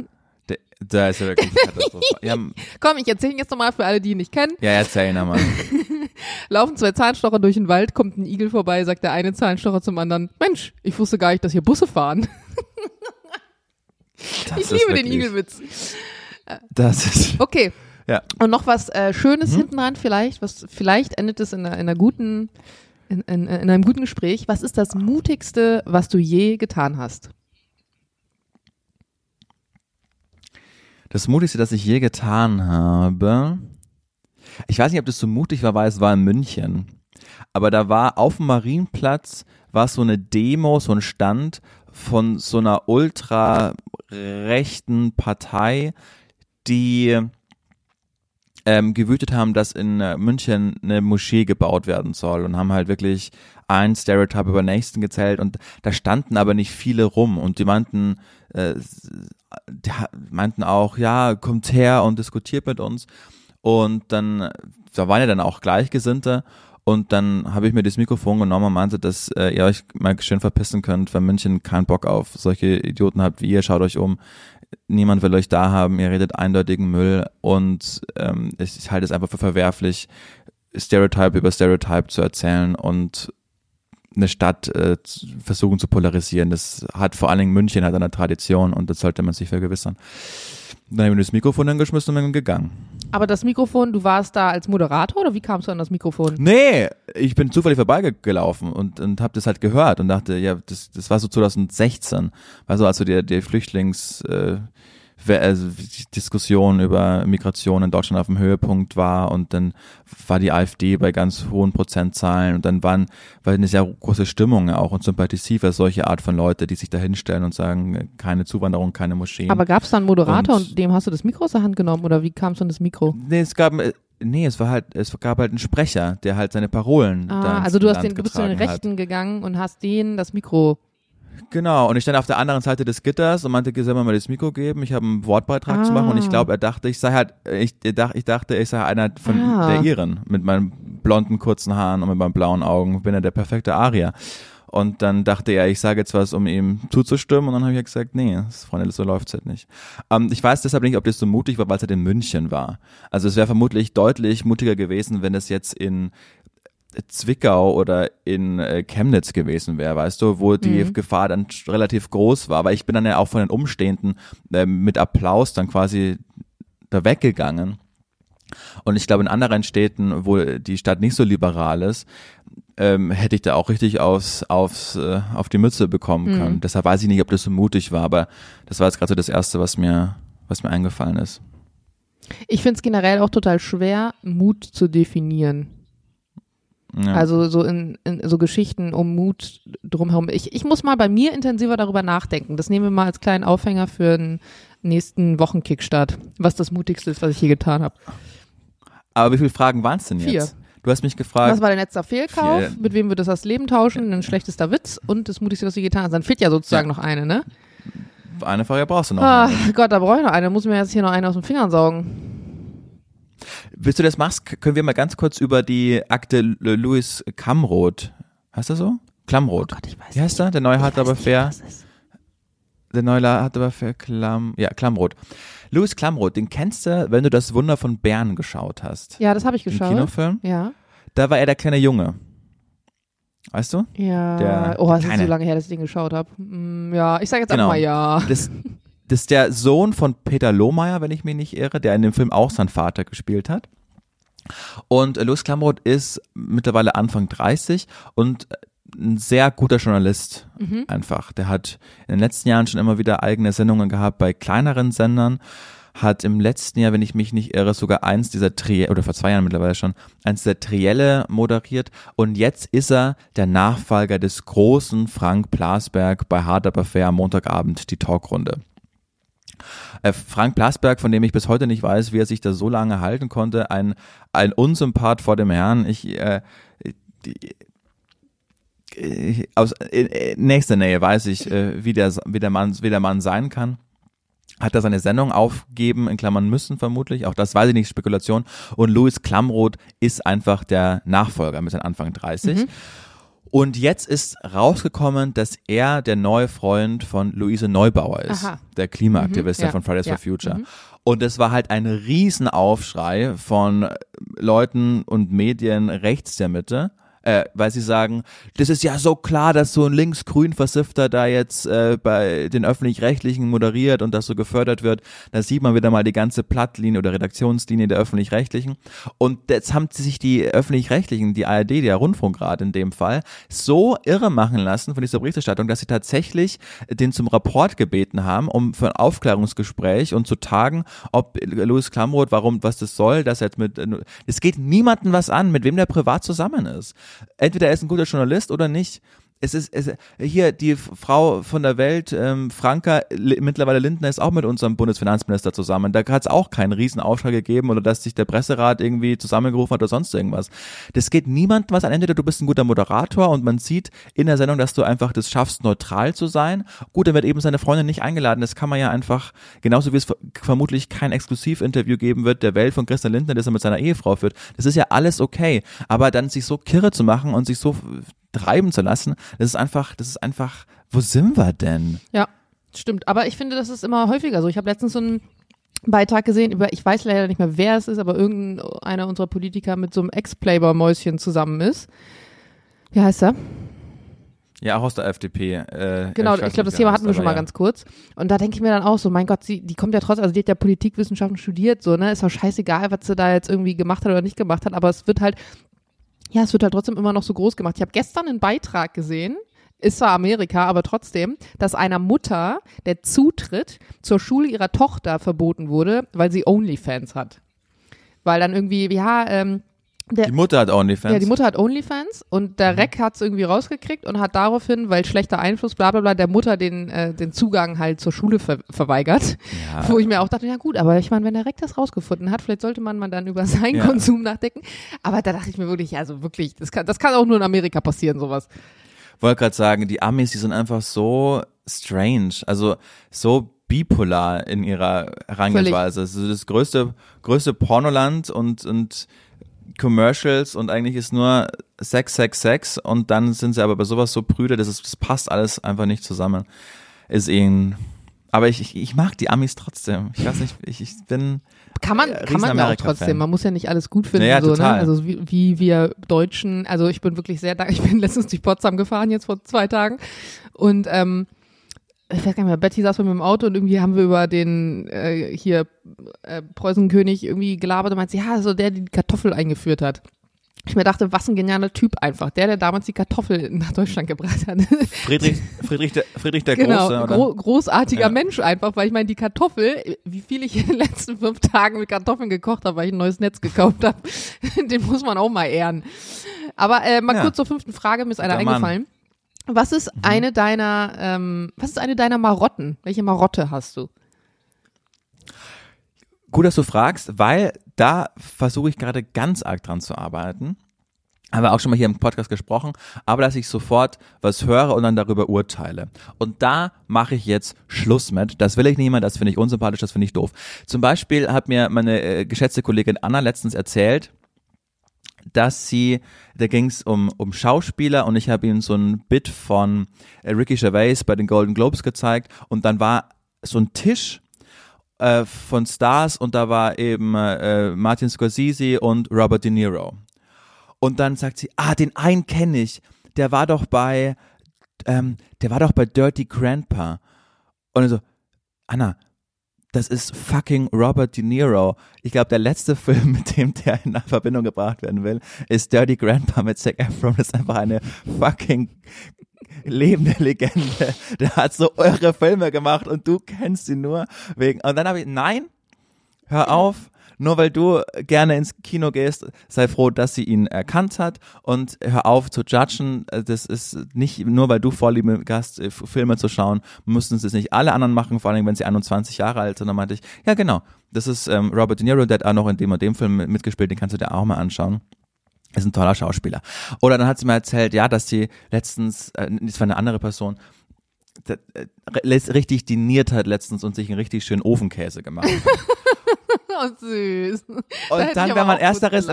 [SPEAKER 1] der, der ist ja wirklich katastrophal. Ja,
[SPEAKER 2] Komm, ich erzähle ihn jetzt nochmal für alle, die ihn nicht kennen.
[SPEAKER 1] ja, erzähl ihn nochmal.
[SPEAKER 2] Laufen zwei Zahnstocher durch den Wald, kommt ein Igel vorbei, sagt der eine Zahnstocher zum anderen, Mensch, ich wusste gar nicht, dass hier Busse fahren.
[SPEAKER 1] Das
[SPEAKER 2] ich liebe den
[SPEAKER 1] wirklich-
[SPEAKER 2] Igelwitz.
[SPEAKER 1] Das ist,
[SPEAKER 2] Okay,
[SPEAKER 1] Ja.
[SPEAKER 2] Und noch was äh, Schönes
[SPEAKER 1] Mhm.
[SPEAKER 2] hinten dran vielleicht, was vielleicht endet es in einer, in einer guten, in, in, in einem guten Gespräch. Was ist das Mutigste, was du je getan hast?
[SPEAKER 1] Das Mutigste, das ich je getan habe. Ich weiß nicht, ob das so mutig war, weil es war in München. Aber da war auf dem Marienplatz war so eine Demo, so ein Stand von so einer ultra rechten Partei, die ähm, gewütet haben, dass in äh, München eine Moschee gebaut werden soll und haben halt wirklich ein Stereotype über nächsten gezählt und da standen aber nicht viele rum und die meinten, äh, die meinten auch, ja, kommt her und diskutiert mit uns und dann, da waren ja dann auch Gleichgesinnte und dann habe ich mir das Mikrofon genommen und meinte, dass äh, ihr euch mal schön verpissen könnt, weil München keinen Bock auf solche Idioten habt wie ihr, schaut euch um. Niemand will euch da haben, ihr redet eindeutigen Müll und ähm, ich, halte es einfach für verwerflich, Stereotype über Stereotype zu erzählen und eine Stadt äh, versuchen zu polarisieren. Das hat vor allen Dingen München hat eine Tradition und das sollte man sich vergewissern. Dann habe ich mir das Mikrofon hingeschmissen und bin gegangen.
[SPEAKER 2] Aber das Mikrofon, du warst da als Moderator oder wie kamst du an das Mikrofon?
[SPEAKER 1] Nee, ich bin zufällig vorbeigelaufen und, und habe das halt gehört und dachte, ja, das, das war so 2016, war so, als so die, die Flüchtlings, äh, also die Diskussion über Migration in Deutschland auf dem Höhepunkt war und dann war die AfD bei ganz hohen Prozentzahlen und dann waren, war eine sehr große Stimmung auch und Sympathie für solche Art von Leute, die sich da hinstellen und sagen, keine Zuwanderung, keine Moscheen.
[SPEAKER 2] Aber gab es da einen Moderator und,
[SPEAKER 1] Und-
[SPEAKER 2] dem hast du das Mikro aus der Hand genommen oder wie kamst du an das Mikro?
[SPEAKER 1] Nee, es gab, nee, es war halt, es gab halt einen Sprecher, der halt seine Parolen da
[SPEAKER 2] Ah, also du hast den, du bist zu den
[SPEAKER 1] getragen hat.
[SPEAKER 2] Rechten gegangen und hast denen das Mikro.
[SPEAKER 1] Genau, und ich stand auf der anderen Seite des Gitters und meinte, soll mir mal das Mikro geben, ich habe einen Wortbeitrag zu machen und ich
[SPEAKER 2] Ah.
[SPEAKER 1] glaube, er dachte, ich sei halt, ich, dachte, ich dachte, ich sei einer von
[SPEAKER 2] Ah.
[SPEAKER 1] der Iren, mit meinen blonden, kurzen Haaren und mit meinen blauen Augen, bin er der perfekte Arier. Und dann dachte er, ich sage jetzt was, um ihm zuzustimmen. Und dann habe ich gesagt, nee, das, Freunde, so läuft's halt nicht. Ähm, ich weiß deshalb nicht, ob das so mutig war, weil es halt in München war. Also es wäre vermutlich deutlich mutiger gewesen, wenn es jetzt in Zwickau oder in äh, Chemnitz gewesen wäre, weißt du, wo die
[SPEAKER 2] Mhm.
[SPEAKER 1] Gefahr dann relativ groß war. Aber ich bin dann ja auch von den Umstehenden ähm, mit Applaus dann quasi da weggegangen. Und ich glaube, in anderen Städten, wo die Stadt nicht so liberal ist, ähm, hätte ich da auch richtig aufs, aufs, äh, auf die Mütze bekommen
[SPEAKER 2] Mhm.
[SPEAKER 1] können. Deshalb weiß ich nicht, ob das so mutig war, aber das war jetzt gerade so das Erste, was mir, was mir eingefallen ist.
[SPEAKER 2] Ich finde es generell auch total schwer, Mut zu definieren.
[SPEAKER 1] Ja.
[SPEAKER 2] Also so in, in so Geschichten um Mut drumherum. Ich, ich muss mal bei mir intensiver darüber nachdenken. Das nehmen wir mal als kleinen Aufhänger für den nächsten Wochenkickstart, was das Mutigste ist, was ich je getan habe.
[SPEAKER 1] aber wie viele Fragen waren es denn
[SPEAKER 2] Vier.
[SPEAKER 1] jetzt? Du hast mich gefragt.
[SPEAKER 2] Was war dein letzter Fehlkauf?
[SPEAKER 1] Vier.
[SPEAKER 2] Mit wem wird das das Leben tauschen? Ein schlechtester Witz und das Mutigste, was du getan hast. Dann fehlt ja sozusagen
[SPEAKER 1] Ja.
[SPEAKER 2] noch eine, ne?
[SPEAKER 1] Eine Frage brauchst du noch.
[SPEAKER 2] Ah, Gott, da brauche ich noch eine. Muss mir jetzt hier noch eine aus den Fingern saugen.
[SPEAKER 1] Willst du das machst, können wir mal ganz kurz über die Akte Louis Kamroth. Heißt er so? Klamroth.
[SPEAKER 2] Oh Gott, ich weiß
[SPEAKER 1] Wie heißt er? Der neue
[SPEAKER 2] weiß
[SPEAKER 1] aber
[SPEAKER 2] nicht,
[SPEAKER 1] fair. Der neue hart aber fair Klam. Ja, Klamroth. Louis Klamroth, den kennst du, wenn du das Wunder von Bern geschaut hast.
[SPEAKER 2] Ja, das habe ich
[SPEAKER 1] Den
[SPEAKER 2] geschaut.
[SPEAKER 1] Kinofilm.
[SPEAKER 2] Ja.
[SPEAKER 1] Da war er der kleine Junge. Weißt du?
[SPEAKER 2] Ja.
[SPEAKER 1] Der
[SPEAKER 2] oh, es ist so lange her, dass ich den geschaut habe. Mm, ja, ich sage jetzt
[SPEAKER 1] Genau.
[SPEAKER 2] einfach mal ja.
[SPEAKER 1] Das, das ist der Sohn von Peter Lohmeier, wenn ich mich nicht irre, der in dem Film auch seinen Vater gespielt hat. Und Louis Klamroth ist mittlerweile Anfang 30 und äh, ein sehr guter Journalist
[SPEAKER 2] Mhm.
[SPEAKER 1] einfach. Der hat in den letzten Jahren schon immer wieder eigene Sendungen gehabt bei kleineren Sendern. Hat im letzten Jahr, wenn ich mich nicht irre, sogar eins dieser Trielle, oder vor zwei Jahren mittlerweile schon, eins dieser Trielle moderiert. Und jetzt ist er der Nachfolger des großen Frank Plasberg bei Hard Aber Fair am Montagabend, die Talkrunde. Äh, Frank Plasberg, von dem ich bis heute nicht weiß, wie er sich da so lange halten konnte, ein, ein Unsympath vor dem Herrn. Ich, äh, die, äh, aus in nächster Nähe weiß ich, äh, wie, der, wie, der Mann, wie der Mann sein kann. Hat er seine Sendung aufgeben, in Klammern müssen vermutlich, auch das weiß ich nicht, Spekulation. Und Louis Klamroth ist einfach der Nachfolger mit seinen Anfang 30. Und jetzt ist rausgekommen, dass er der neue Freund von Luise Neubauer ist,
[SPEAKER 2] Aha.
[SPEAKER 1] der Klimaaktivist
[SPEAKER 2] Mhm, ja,
[SPEAKER 1] von Fridays
[SPEAKER 2] ja,
[SPEAKER 1] for Future.
[SPEAKER 2] mhm.
[SPEAKER 1] Und es war halt ein Riesenaufschrei von Leuten und Medien rechts der Mitte, Äh, weil sie sagen, das ist ja so klar, dass so ein links-grün Versifter da jetzt äh, bei den öffentlich-rechtlichen moderiert und das so gefördert wird. Da sieht man wieder mal die ganze Plattlinie oder Redaktionslinie der öffentlich-rechtlichen. Und jetzt haben sich die öffentlich-rechtlichen, die ARD, der Rundfunkrat in dem Fall, so irre machen lassen von dieser Berichterstattung, dass sie tatsächlich den zum Rapport gebeten haben, um für ein Aufklärungsgespräch und zu tagen, ob Louis Klamroth, warum, was das soll, dass er jetzt mit, es geht niemandem was an, mit wem der privat zusammen ist. Entweder er ist ein guter Journalist oder nicht es ist es, hier die Frau von der Welt, ähm, Franka, mittlerweile Lindner ist auch mit unserem Bundesfinanzminister zusammen. Da hat es auch keinen Riesenaufschlag gegeben oder dass sich der Presserat irgendwie zusammengerufen hat oder sonst irgendwas. Das geht niemandem was an. Entweder du bist ein guter Moderator und man sieht in der Sendung, dass du einfach das schaffst, neutral zu sein. Gut, dann wird eben seine Freundin nicht eingeladen. Das kann man ja einfach, genauso wie es vermutlich kein Exklusivinterview geben wird der Welt von Christian Lindner, das er mit seiner Ehefrau führt. Das ist ja alles okay. Aber dann sich so kirre zu machen und sich so treiben zu lassen, das ist einfach, das ist einfach, wo sind wir denn?
[SPEAKER 2] Ja, stimmt. Aber ich finde, das ist immer häufiger so. Ich habe letztens so einen Beitrag gesehen über, ich weiß leider nicht mehr, wer es ist, aber irgendeiner unserer Politiker mit so einem Ex-Playboy-Mäuschen zusammen ist. Wie heißt er?
[SPEAKER 1] Ja, auch aus der FDP.
[SPEAKER 2] Äh, genau, ich, ich glaube, das Thema hatten wir schon mal ja. ganz kurz. Und da denke ich mir dann auch so, mein Gott, sie, die kommt ja trotzdem, also die hat ja Politikwissenschaften studiert, so, ne? Ist doch scheißegal, was sie da jetzt irgendwie gemacht hat oder nicht gemacht hat, aber es wird halt ja, es wird halt trotzdem immer noch so groß gemacht. Ich habe gestern einen Beitrag gesehen, ist zwar Amerika, aber trotzdem, dass einer Mutter der Zutritt zur Schule ihrer Tochter verboten wurde, weil sie OnlyFans hat. Weil dann irgendwie, ja, ähm,
[SPEAKER 1] der, die Mutter hat OnlyFans.
[SPEAKER 2] Ja, die Mutter hat OnlyFans und der mhm. Rec hat es irgendwie rausgekriegt und hat daraufhin, weil schlechter Einfluss, bla bla bla, der Mutter den, äh, den Zugang halt zur Schule ver verweigert. Ja. Wo ich mir auch dachte, ja gut, aber ich meine, wenn der Rec das rausgefunden hat, vielleicht sollte man mal dann über seinen ja. Konsum nachdenken. Aber da dachte ich mir wirklich, also wirklich, das kann, das kann auch nur in Amerika passieren, sowas.
[SPEAKER 1] Wollte gerade sagen, die Amis, die sind einfach so strange, also so bipolar in ihrer Herangehensweise. Also das größte, größte Pornoland und, und Commercials und eigentlich ist nur Sex, Sex, Sex und dann sind sie aber bei sowas so prüde, das, ist, das passt alles einfach nicht zusammen. Ist ihnen. Aber ich, ich, ich mag die Amis trotzdem. Ich weiß nicht, ich, ich bin.
[SPEAKER 2] Kann man, kann man auch trotzdem. Man muss ja nicht alles gut finden. Ja, so, ne? Also wie, wie wir Deutschen, also ich bin wirklich sehr dankbar. Ich bin letztens durch Potsdam gefahren, jetzt vor zwei Tagen. Und ähm, ich weiß gar nicht mehr, Betty saß bei mir im Auto und irgendwie haben wir über den äh, hier äh, Preußenkönig irgendwie gelabert und meinte, ja, so der, der die Kartoffel eingeführt hat. Ich mir dachte, was ein genialer Typ einfach. Der, der damals die Kartoffel nach Deutschland gebracht hat.
[SPEAKER 1] Friedrich, Friedrich der, Friedrich der
[SPEAKER 2] genau,
[SPEAKER 1] Große.
[SPEAKER 2] Oder? Gro großartiger ja. Mensch einfach, weil ich meine, die Kartoffel, wie viel ich in den letzten fünf Tagen mit Kartoffeln gekocht habe, weil ich ein neues Netz gekauft habe, den muss man auch mal ehren. Aber äh, mal ja. kurz zur fünften Frage, mir ist einer eingefallen. Mann. Was ist mhm. eine deiner, ähm, was ist eine deiner Marotten? Welche Marotte hast du?
[SPEAKER 1] Gut, dass du fragst, weil da versuche ich gerade ganz arg dran zu arbeiten. Haben wir auch schon mal hier im Podcast gesprochen, aber dass ich sofort was höre und dann darüber urteile. Und da mache ich jetzt Schluss mit. Das will ich niemand, das finde ich unsympathisch, das finde ich doof. Zum Beispiel hat mir meine äh, geschätzte Kollegin Anna letztens erzählt, dass sie, da ging es um, um Schauspieler und ich habe ihnen so ein Bit von äh, Ricky Gervais bei den Golden Globes gezeigt und dann war so ein Tisch äh, von Stars und da war eben äh, Martin Scorsese und Robert De Niro. Und dann sagt sie, ah, den einen kenne ich, der war doch bei, ähm, der war doch bei Dirty Grandpa. Und so, Anna, das ist fucking Robert De Niro. Ich glaube, der letzte Film, mit dem der in Verbindung gebracht werden will, ist Dirty Grandpa mit Zac Efron. Das ist einfach eine fucking lebende Legende. Der hat so eure Filme gemacht und du kennst ihn nur wegen. Und dann habe ich, nein, hör auf nur weil du gerne ins Kino gehst, sei froh, dass sie ihn erkannt hat und hör auf zu judgen. Das ist nicht nur, weil du Vorliebe hast, äh, Filme zu schauen, müssen sie es nicht alle anderen machen, vor allem wenn sie 21 Jahre alt sind. Dann meinte ich, ja genau, das ist ähm, Robert De Niro, der hat auch noch in dem und dem Film mitgespielt, den kannst du dir auch mal anschauen. Ist ein toller Schauspieler. Oder dann hat sie mir erzählt, ja, dass sie letztens, äh, das war eine andere Person, äh, richtig diniert hat letztens und sich einen richtig schönen Ofenkäse gemacht hat.
[SPEAKER 2] oh, süß. Und
[SPEAKER 1] da dann, wenn man ersteres.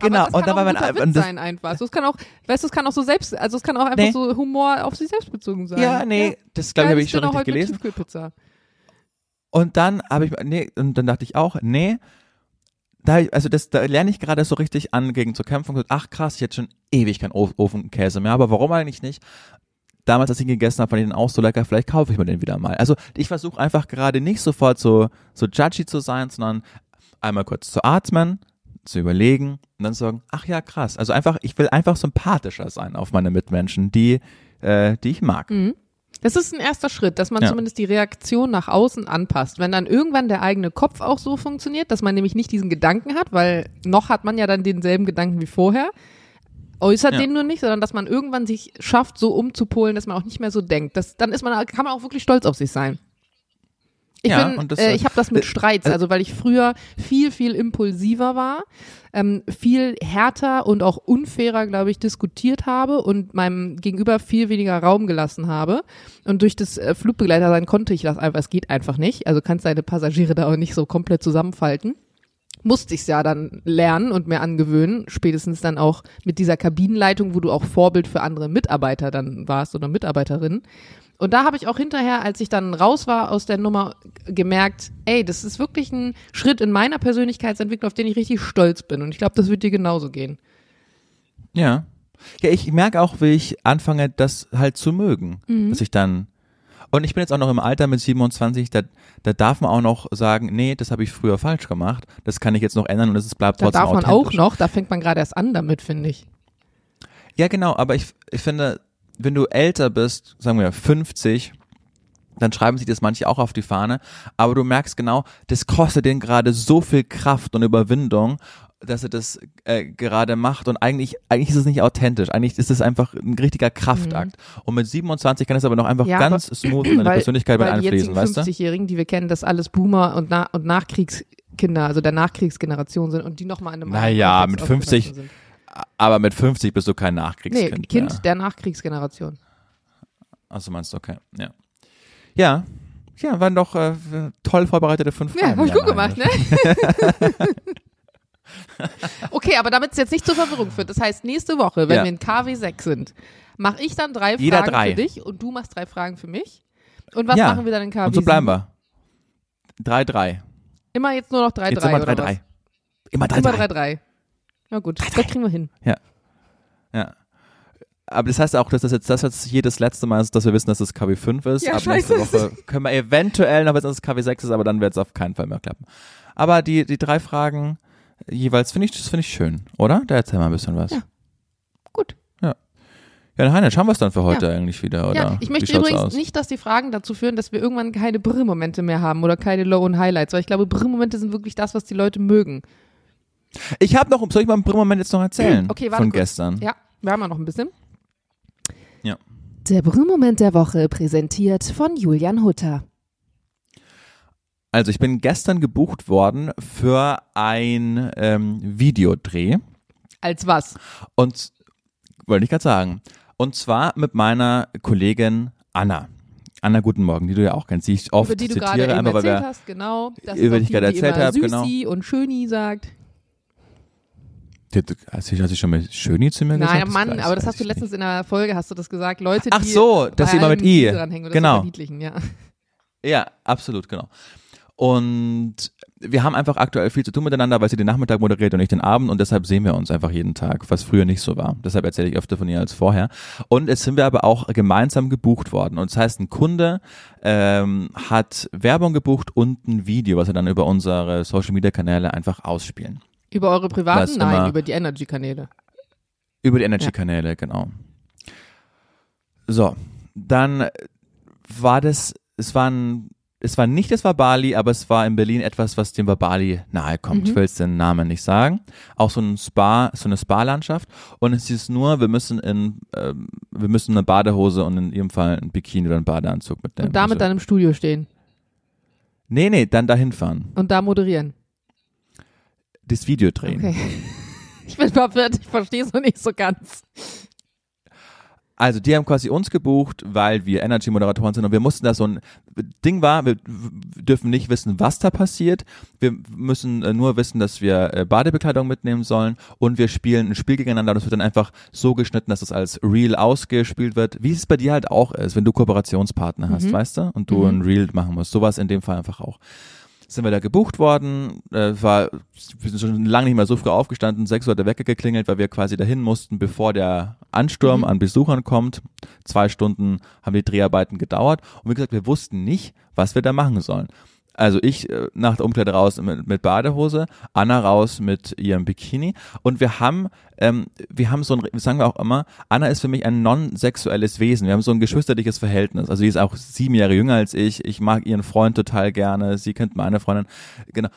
[SPEAKER 1] Genau,
[SPEAKER 2] und dann war man ein Witz sein einfach. So, es kann auch, weißt du, es kann auch so selbst, also es kann auch einfach nee. so Humor auf sich selbst bezogen sein.
[SPEAKER 1] Ja, nee, ja. das glaube ich habe ich schon richtig gelesen. Und dann habe ich nee, und dann dachte ich auch, nee, da, also das, da lerne ich gerade so richtig an, gegen zu kämpfen. Ach krass, ich hätte schon ewig keinen Ofenkäse mehr, aber warum eigentlich nicht? Damals, als ich ihn gegessen habe, fand ich den auch so lecker, vielleicht kaufe ich mir den wieder mal. Also ich versuche einfach gerade nicht sofort so, so judgy zu sein, sondern einmal kurz zu atmen, zu überlegen und dann zu sagen, ach ja, krass. Also einfach, ich will einfach sympathischer sein auf meine Mitmenschen, die, äh, die ich mag.
[SPEAKER 2] Mhm. Das ist ein erster Schritt, dass man
[SPEAKER 1] Ja.
[SPEAKER 2] zumindest die Reaktion nach außen anpasst. Wenn dann irgendwann der eigene Kopf auch so funktioniert, dass man nämlich nicht diesen Gedanken hat, weil noch hat man ja dann denselben Gedanken wie vorher, äußert
[SPEAKER 1] Ja.
[SPEAKER 2] den nur nicht, sondern dass man irgendwann sich schafft, so umzupolen, dass man auch nicht mehr so denkt. Das, dann ist man, kann man auch wirklich stolz auf sich sein. Ich
[SPEAKER 1] Ja,
[SPEAKER 2] bin,
[SPEAKER 1] das,
[SPEAKER 2] äh,
[SPEAKER 1] äh,
[SPEAKER 2] ich habe das mit
[SPEAKER 1] äh,
[SPEAKER 2] Streits, also weil ich früher viel, viel impulsiver war, ähm, viel härter und auch unfairer, glaube ich, diskutiert habe und meinem Gegenüber viel weniger Raum gelassen habe. Und durch das äh, Flugbegleiter sein konnte ich das einfach, es geht einfach nicht. Also kannst deine Passagiere da auch nicht so komplett zusammenfalten. Musste ich es ja dann lernen und mir angewöhnen, spätestens dann auch mit dieser Kabinenleitung, wo du auch Vorbild für andere Mitarbeiter dann warst oder Mitarbeiterinnen. Und da habe ich auch hinterher, als ich dann raus war aus der Nummer, gemerkt, ey, das ist wirklich ein Schritt in meiner Persönlichkeitsentwicklung, auf den ich richtig stolz bin. Und ich glaube, das wird dir genauso gehen.
[SPEAKER 1] Ja. Ja, ich merke auch, wie ich anfange, das halt zu mögen.
[SPEAKER 2] Mhm.
[SPEAKER 1] Dass ich dann. Und ich bin jetzt auch noch im Alter mit 27, da, da darf man auch noch sagen, nee, das habe ich früher falsch gemacht. Das kann ich jetzt noch ändern und es bleibt
[SPEAKER 2] Da
[SPEAKER 1] trotzdem
[SPEAKER 2] darf man auch noch, da fängt man gerade erst an damit, finde ich.
[SPEAKER 1] Ja, genau, aber ich, ich finde, wenn du älter bist, sagen wir 50, dann schreiben sich das manche auch auf die Fahne, aber du merkst genau, das kostet denen gerade so viel Kraft und Überwindung, dass er das äh, gerade macht und eigentlich eigentlich ist es nicht authentisch, eigentlich ist es einfach ein richtiger Kraftakt. Und mit 27 kann es aber noch einfach
[SPEAKER 2] Mhm. Ja,
[SPEAKER 1] ganz smooth in deine Persönlichkeit mit
[SPEAKER 2] weil die
[SPEAKER 1] einfließen, weißt du?
[SPEAKER 2] 50-Jährigen, die wir kennen, das alles Boomer und, Na und Nachkriegskinder, also der Nachkriegsgeneration sind und die nochmal in einem
[SPEAKER 1] Naja, mit
[SPEAKER 2] Kontext
[SPEAKER 1] 50
[SPEAKER 2] aufgewachsen
[SPEAKER 1] Aber mit 50 bist du kein. Nachkriegskind
[SPEAKER 2] Nee, Kind
[SPEAKER 1] mehr.
[SPEAKER 2] der Nachkriegsgeneration.
[SPEAKER 1] Also meinst du, okay, ja. Ja, ja, waren doch äh, toll vorbereitete fünf
[SPEAKER 2] Ja,
[SPEAKER 1] Fragen.
[SPEAKER 2] hab ich gut gemacht, ne? okay, aber damit es jetzt nicht zur Verwirrung führt, das heißt, nächste Woche, wenn
[SPEAKER 1] Ja.
[SPEAKER 2] wir in KW 6 sind, mache ich dann drei
[SPEAKER 1] Jeder
[SPEAKER 2] Fragen
[SPEAKER 1] drei.
[SPEAKER 2] für dich und du machst drei Fragen für mich. Und was
[SPEAKER 1] Ja,
[SPEAKER 2] machen wir dann in KW
[SPEAKER 1] Und so bleiben
[SPEAKER 2] 7?
[SPEAKER 1] wir. 3-3.
[SPEAKER 2] Immer jetzt nur noch 3-3
[SPEAKER 1] Jetzt immer
[SPEAKER 2] oder
[SPEAKER 1] 3-3.
[SPEAKER 2] was?
[SPEAKER 1] Immer
[SPEAKER 2] Immer
[SPEAKER 1] 3-3.
[SPEAKER 2] 3-3. Na gut,
[SPEAKER 1] 3-3.
[SPEAKER 2] das kriegen wir hin.
[SPEAKER 1] Ja. Aber das heißt auch, dass das jetzt das jetzt hier das letzte Mal ist, dass wir wissen, dass es KW5 ist.
[SPEAKER 2] Ja,
[SPEAKER 1] Ab nächste
[SPEAKER 2] scheiße.
[SPEAKER 1] Woche können wir eventuell noch wissen, dass es KW6 ist, aber dann wird es auf keinen Fall mehr klappen. Aber die, die drei Fragen jeweils finde ich, das finde ich schön, oder? Da erzähl mal ein bisschen was.
[SPEAKER 2] Ja. Gut.
[SPEAKER 1] Ja, dann Heinrich, haben wir es dann für heute eigentlich wieder, oder?
[SPEAKER 2] Ja, ich möchte übrigens
[SPEAKER 1] aus?
[SPEAKER 2] nicht, dass die Fragen dazu führen, dass wir irgendwann keine Brr-Momente mehr haben oder keine Low- und Highlights, weil ich glaube, Brr-Momente sind wirklich das, was die Leute mögen.
[SPEAKER 1] Ich habe noch, soll ich mal einen Moment jetzt noch erzählen?
[SPEAKER 2] Okay, warte
[SPEAKER 1] Von
[SPEAKER 2] kurz.
[SPEAKER 1] gestern.
[SPEAKER 2] Ja, wir haben ja noch ein bisschen.
[SPEAKER 1] Ja.
[SPEAKER 2] Der Brr-Moment der Woche präsentiert von Julian Hutter.
[SPEAKER 1] Also ich bin gestern gebucht worden für ein ähm, Videodreh.
[SPEAKER 2] Als was?
[SPEAKER 1] Und wollte ich gerade sagen. Und zwar mit meiner Kollegin Anna. Anna, guten Morgen, die du ja auch kennst, die ich oft
[SPEAKER 2] Über die du gerade
[SPEAKER 1] zitiere,
[SPEAKER 2] eben
[SPEAKER 1] einfach weil
[SPEAKER 2] erzählt
[SPEAKER 1] wir.
[SPEAKER 2] hast, genau. Das
[SPEAKER 1] über
[SPEAKER 2] ist
[SPEAKER 1] die ich gerade erzählt
[SPEAKER 2] immer
[SPEAKER 1] hab, genau.
[SPEAKER 2] Und Schöni sagt.
[SPEAKER 1] Hast, du, hast du schon mal Schöni zu mir gesagt?
[SPEAKER 2] Nein,
[SPEAKER 1] Das
[SPEAKER 2] Mann,
[SPEAKER 1] weiß-
[SPEAKER 2] aber das hast du letztens in der Folge, hast du das gesagt. Leute,
[SPEAKER 1] Ach
[SPEAKER 2] die
[SPEAKER 1] so, dass sie immer mit I.
[SPEAKER 2] dranhängen oder
[SPEAKER 1] Genau.
[SPEAKER 2] ja.
[SPEAKER 1] nicht. Ja, absolut, genau. Und wir haben einfach aktuell viel zu tun miteinander, weil sie den Nachmittag moderiert und nicht den Abend und deshalb sehen wir uns einfach jeden Tag, was früher nicht so war. Deshalb erzähle ich öfter von ihr als vorher. Und jetzt sind wir aber auch gemeinsam gebucht worden. Und das heißt, ein Kunde ähm, hat Werbung gebucht und ein Video, was wir dann über unsere Social Media Kanäle einfach ausspielen.
[SPEAKER 2] Über eure privaten? Nein, über die Energy-Kanäle.
[SPEAKER 1] Über die Energy-Kanäle, genau. So, dann war das, es war ein, es war nicht das Wabali, aber es war in Berlin etwas, was dem Wabali nahe kommt. Ich will jetzt den Namen nicht sagen. Auch so ein Spa, so eine Spa-Landschaft. Und es ist nur, wir müssen in, ähm, wir müssen eine Badehose und in ihrem Fall ein Bikini oder einen Badeanzug mitnehmen.
[SPEAKER 2] Und damit
[SPEAKER 1] Also-
[SPEAKER 2] dann im Studio stehen
[SPEAKER 1] Nee, nee, dann dahin fahren.
[SPEAKER 2] und da moderieren.
[SPEAKER 1] Das Video drehen.
[SPEAKER 2] Okay. Ich bin verwirrt, ich verstehe es noch nicht so ganz.
[SPEAKER 1] Also die haben quasi uns gebucht, weil wir Energy-Moderatoren sind und wir mussten da so ein Ding war, wir dürfen nicht wissen, was da passiert. Wir müssen äh, nur wissen, dass wir äh, Badebekleidung mitnehmen sollen und wir spielen ein Spiel gegeneinander. Das wird dann einfach so geschnitten, dass es als Reel ausgespielt wird, wie es bei dir halt auch ist, wenn du Kooperationspartner hast, weißt du? Und du ein Reel machen musst. Sowas in dem Fall einfach auch. Sind wir da gebucht worden, äh, war, wir sind schon lange nicht mehr so früh aufgestanden, sechs Uhr hat der Wecker geklingelt, weil wir quasi dahin mussten, bevor der Ansturm
[SPEAKER 2] Mhm.
[SPEAKER 1] an Besuchern kommt. Zwei Stunden haben die Dreharbeiten gedauert und wie gesagt, wir wussten nicht, was wir da machen sollen. Also ich äh, nach der Umkleide raus mit, mit Badehose, Anna raus mit ihrem Bikini und wir haben, ähm, wir haben so ein, sagen wir auch immer, Anna ist für mich ein non-sexuelles Wesen. Wir haben so ein geschwisterliches Verhältnis. Also sie ist auch sieben Jahre jünger als ich. Ich mag ihren Freund total gerne. Sie kennt meine Freundin. Genau.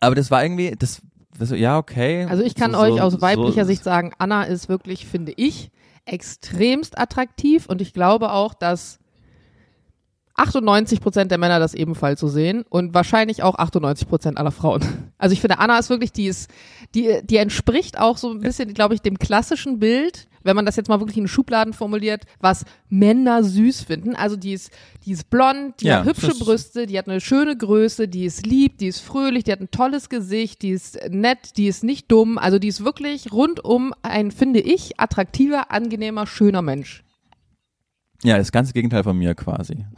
[SPEAKER 1] Aber das war irgendwie, das, das ja okay.
[SPEAKER 2] Also ich kann
[SPEAKER 1] so,
[SPEAKER 2] euch
[SPEAKER 1] so,
[SPEAKER 2] aus weiblicher
[SPEAKER 1] so,
[SPEAKER 2] Sicht sagen, Anna ist wirklich, finde ich, extremst attraktiv und ich glaube auch, dass 98 Prozent der Männer das ebenfalls so sehen und wahrscheinlich auch 98 Prozent aller Frauen. Also ich finde, Anna ist wirklich, die ist, die, die entspricht auch so ein bisschen, glaube ich, dem klassischen Bild, wenn man das jetzt mal wirklich in Schubladen formuliert, was Männer süß finden. Also die ist, die ist blond, die
[SPEAKER 1] Ja,
[SPEAKER 2] hat hübsche Brüste, die hat eine schöne Größe, die ist lieb, die ist fröhlich, die hat ein tolles Gesicht, die ist nett, die ist nicht dumm. Also die ist wirklich rundum ein, finde ich, attraktiver, angenehmer, schöner Mensch.
[SPEAKER 1] Ja, das ganze Gegenteil von mir quasi.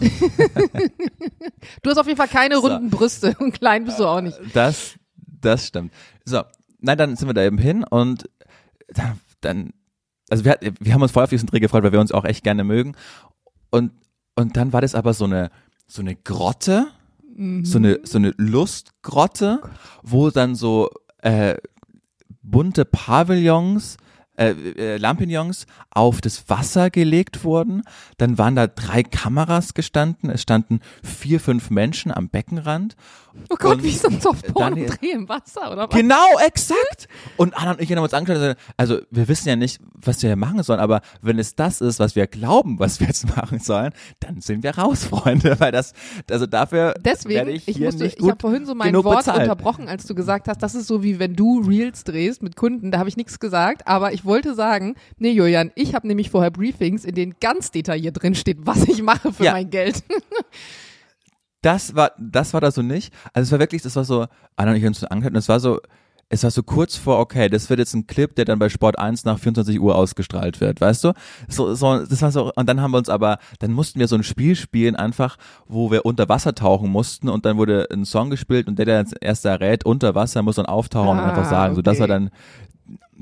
[SPEAKER 2] Du hast auf jeden Fall keine
[SPEAKER 1] So.
[SPEAKER 2] runden Brüste und klein bist du auch nicht.
[SPEAKER 1] Das, das stimmt. So, nein, dann sind wir da eben hin und dann, also wir, wir haben uns voll auf diesen Dreh gefreut, weil wir uns auch echt gerne mögen. Und, und dann war das aber so eine, so eine Grotte, so eine, so eine Lustgrotte, wo dann so äh, bunte Pavillons, äh, äh, Lampignons auf das Wasser gelegt wurden. Dann waren da drei Kameras gestanden. Es standen vier, fünf Menschen am Beckenrand.
[SPEAKER 2] Oh Gott,
[SPEAKER 1] Und
[SPEAKER 2] wie so ein
[SPEAKER 1] Daniel-
[SPEAKER 2] Softporno-Dreh im Wasser, oder was?
[SPEAKER 1] Genau, exakt. Und Anna und ich haben uns angeschaut und gesagt, also wir wissen ja nicht, was wir machen sollen, aber wenn es das ist, was wir glauben, was wir jetzt machen sollen, dann sind wir raus, Freunde, weil das, also dafür
[SPEAKER 2] Deswegen,
[SPEAKER 1] werde
[SPEAKER 2] ich,
[SPEAKER 1] ich
[SPEAKER 2] musste,
[SPEAKER 1] nicht
[SPEAKER 2] ich
[SPEAKER 1] gut
[SPEAKER 2] habe vorhin so mein Wort
[SPEAKER 1] bezahlt.
[SPEAKER 2] unterbrochen, als du gesagt hast, das ist so wie wenn du Reels drehst mit Kunden, da habe ich nichts gesagt, aber ich wollte sagen, nee Julian, ich habe nämlich vorher Briefings, in denen ganz detailliert drin steht, was ich mache für
[SPEAKER 1] Ja.
[SPEAKER 2] mein Geld.
[SPEAKER 1] Das war, das war da so nicht. Also es war wirklich, das war so, Anna und ich haben uns so angehört und es war so, es war so kurz vor, okay, das wird jetzt ein Clip, der dann bei Sport 1 nach 24 Uhr ausgestrahlt wird, weißt du? So, so, das war so, und dann haben wir uns aber, dann mussten wir so ein Spiel spielen einfach, wo wir unter Wasser tauchen mussten und dann wurde ein Song gespielt und der, der als erster errät, unter Wasser, muss dann auftauchen und
[SPEAKER 2] Ah,
[SPEAKER 1] einfach sagen. So, das war
[SPEAKER 2] okay.
[SPEAKER 1] dann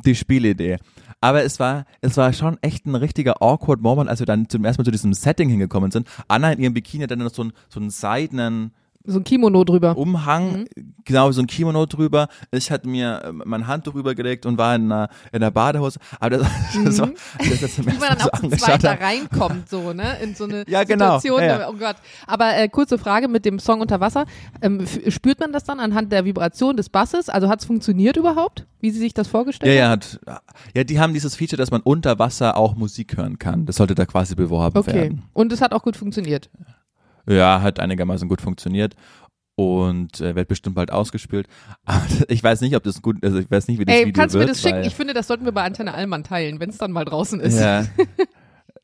[SPEAKER 1] die Spielidee. Aber es war, es war schon echt ein richtiger awkward Moment, als wir dann zum ersten Mal zu diesem Setting hingekommen sind. Anna in ihrem Bikini hat dann noch so einen, so einen seidenen
[SPEAKER 2] So ein Kimono drüber.
[SPEAKER 1] Umhang, genau, so ein Kimono drüber. Ich hatte mir äh, mein Handtuch rübergelegt und war in einer, in einer Badehose. Aber das, das war, das zum
[SPEAKER 2] Wie man dann
[SPEAKER 1] so
[SPEAKER 2] auch zu zweit da reinkommt, so, ne? In so eine
[SPEAKER 1] Ja, genau.
[SPEAKER 2] Situation.
[SPEAKER 1] Ja, ja.
[SPEAKER 2] Oh Gott. Aber äh, kurze Frage mit dem Song Unter Wasser. Ähm, spürt man das dann anhand der Vibration des Basses? Also hat es funktioniert überhaupt, wie sie sich das
[SPEAKER 1] Ja,
[SPEAKER 2] vorgestellt
[SPEAKER 1] ja,
[SPEAKER 2] haben?
[SPEAKER 1] hat, ja, die haben dieses Feature, dass man unter Wasser auch Musik hören kann. Das sollte da quasi beworben
[SPEAKER 2] Okay.
[SPEAKER 1] werden.
[SPEAKER 2] Und es hat auch gut funktioniert.
[SPEAKER 1] Ja, hat einigermaßen gut funktioniert und äh, wird bestimmt bald ausgespielt. Aber ich weiß nicht, ob das gut, also ich weiß nicht, wie das
[SPEAKER 2] Ey,
[SPEAKER 1] Video
[SPEAKER 2] kannst du
[SPEAKER 1] wird.
[SPEAKER 2] mir das schicken? Ich finde, das sollten wir bei Antenne Allmann teilen, wenn es dann mal draußen ist.
[SPEAKER 1] Ja.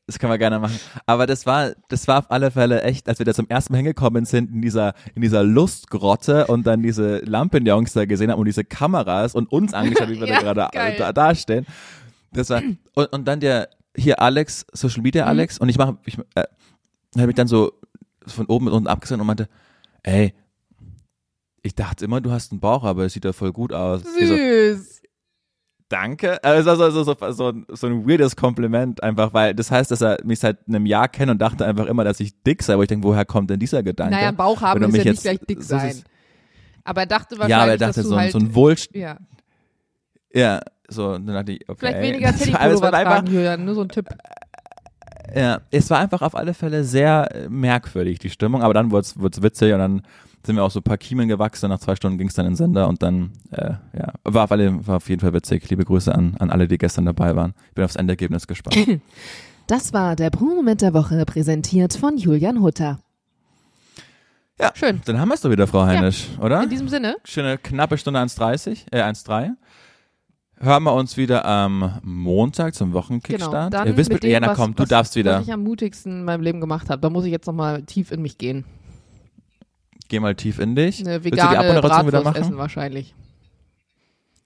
[SPEAKER 1] Das können wir gerne machen. Aber das war, das war auf alle Fälle echt, als wir da zum ersten Mal hingekommen sind in dieser, in dieser Lustgrotte und dann diese Lampenjungs da gesehen haben und diese Kameras und uns angeschaut, wie wir
[SPEAKER 2] Ja,
[SPEAKER 1] da gerade da, stehen. Das war, und, und dann der, hier Alex, Social
[SPEAKER 2] Mhm.
[SPEAKER 1] Media Alex, und ich mache, ich, äh, habe mich dann so von oben bis unten abgesehen und meinte, ey, ich dachte immer, du hast einen Bauch, aber es sieht ja voll gut aus. So,
[SPEAKER 2] Süß.
[SPEAKER 1] Danke. Also so, so, so, so, so ein weirdes Kompliment einfach, weil das heißt, dass er mich seit einem Jahr kennt und dachte einfach immer, dass ich dick sei, wo ich denke, woher kommt denn dieser Gedanke?
[SPEAKER 2] Naja, Bauch haben ist ja
[SPEAKER 1] mich
[SPEAKER 2] nicht
[SPEAKER 1] jetzt-
[SPEAKER 2] gleich dick sein.
[SPEAKER 1] ist-
[SPEAKER 2] Aber er dachte wahrscheinlich,
[SPEAKER 1] ja, aber er dachte,
[SPEAKER 2] dass du
[SPEAKER 1] so, ein-
[SPEAKER 2] halt,
[SPEAKER 1] so ein Wohlstand.
[SPEAKER 2] ja,
[SPEAKER 1] Ja, so, dann dachte ich, okay.
[SPEAKER 2] vielleicht weniger
[SPEAKER 1] Aber war
[SPEAKER 2] Teddypullover tragen, Julian, nur so ein Tipp.
[SPEAKER 1] Ja, es war einfach auf alle Fälle sehr äh, merkwürdig, die Stimmung, aber dann wurde es witzig und dann sind wir auch so ein paar Kiemen gewachsen, nach zwei Stunden ging es dann in den Sender und dann, äh, ja, war auf, alle, war auf jeden Fall witzig. Liebe Grüße an, an alle, die gestern dabei waren. Ich bin aufs Endergebnis gespannt.
[SPEAKER 2] Das war der Pro-Moment der Woche, präsentiert von Julian Hutter.
[SPEAKER 1] Ja.
[SPEAKER 2] Schön.
[SPEAKER 1] Dann haben wir es doch wieder, Frau Heinisch, oder?
[SPEAKER 2] In diesem Sinne,
[SPEAKER 1] Schöne knappe Stunde 1,30, äh 1,3. Hören wir uns wieder am Montag zum
[SPEAKER 2] genau.
[SPEAKER 1] Wochenkickstart.
[SPEAKER 2] Dann
[SPEAKER 1] Ihr wisst,
[SPEAKER 2] mit dem,
[SPEAKER 1] Jana,
[SPEAKER 2] was,
[SPEAKER 1] komm, du
[SPEAKER 2] was,
[SPEAKER 1] darfst wieder.
[SPEAKER 2] Was ich am mutigsten in meinem Leben gemacht habe. Da muss ich jetzt nochmal tief in mich gehen.
[SPEAKER 1] Geh mal tief in dich.
[SPEAKER 2] Eine
[SPEAKER 1] Willst du die
[SPEAKER 2] vegane
[SPEAKER 1] Abmoderation wieder
[SPEAKER 2] Bratwurst
[SPEAKER 1] machen?
[SPEAKER 2] essen wahrscheinlich.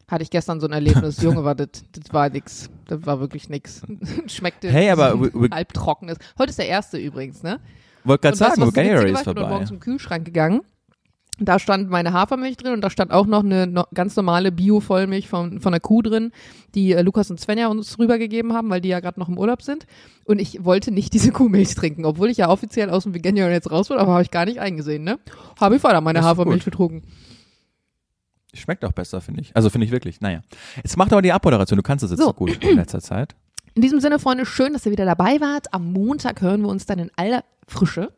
[SPEAKER 2] Hatte ich gestern so ein Erlebnis. Junge, war das, das war nix. Das war wirklich nix. Schmeckte
[SPEAKER 1] Hey, aber we- we-
[SPEAKER 2] halbtrockenes. Heute ist der erste übrigens, ne?
[SPEAKER 1] Wollte gerade sagen,
[SPEAKER 2] was das
[SPEAKER 1] January
[SPEAKER 2] Witzige
[SPEAKER 1] ist
[SPEAKER 2] war? Ich bin heute
[SPEAKER 1] vorbei.
[SPEAKER 2] morgen zum Kühlschrank gegangen Da stand meine Hafermilch drin und da stand auch noch eine no ganz normale Bio-Vollmilch von, von der Kuh drin, die äh, Lukas und Svenja uns rübergegeben haben, weil die ja gerade noch im Urlaub sind. Und ich wollte nicht diese Kuhmilch trinken, obwohl ich ja offiziell aus dem Veganion jetzt raus bin, aber habe ich gar nicht eingesehen, ne? Habe ich weiter meine Hafermilch
[SPEAKER 1] gut.
[SPEAKER 2] getrunken.
[SPEAKER 1] Schmeckt auch besser, finde ich. Also finde ich wirklich. Naja. Jetzt mach doch mal die Abmoderation. Du kannst das jetzt so,
[SPEAKER 2] So.
[SPEAKER 1] gut in letzter Zeit.
[SPEAKER 2] In diesem Sinne, Freunde, schön, dass ihr wieder dabei wart. Am Montag hören wir uns dann in aller Frische.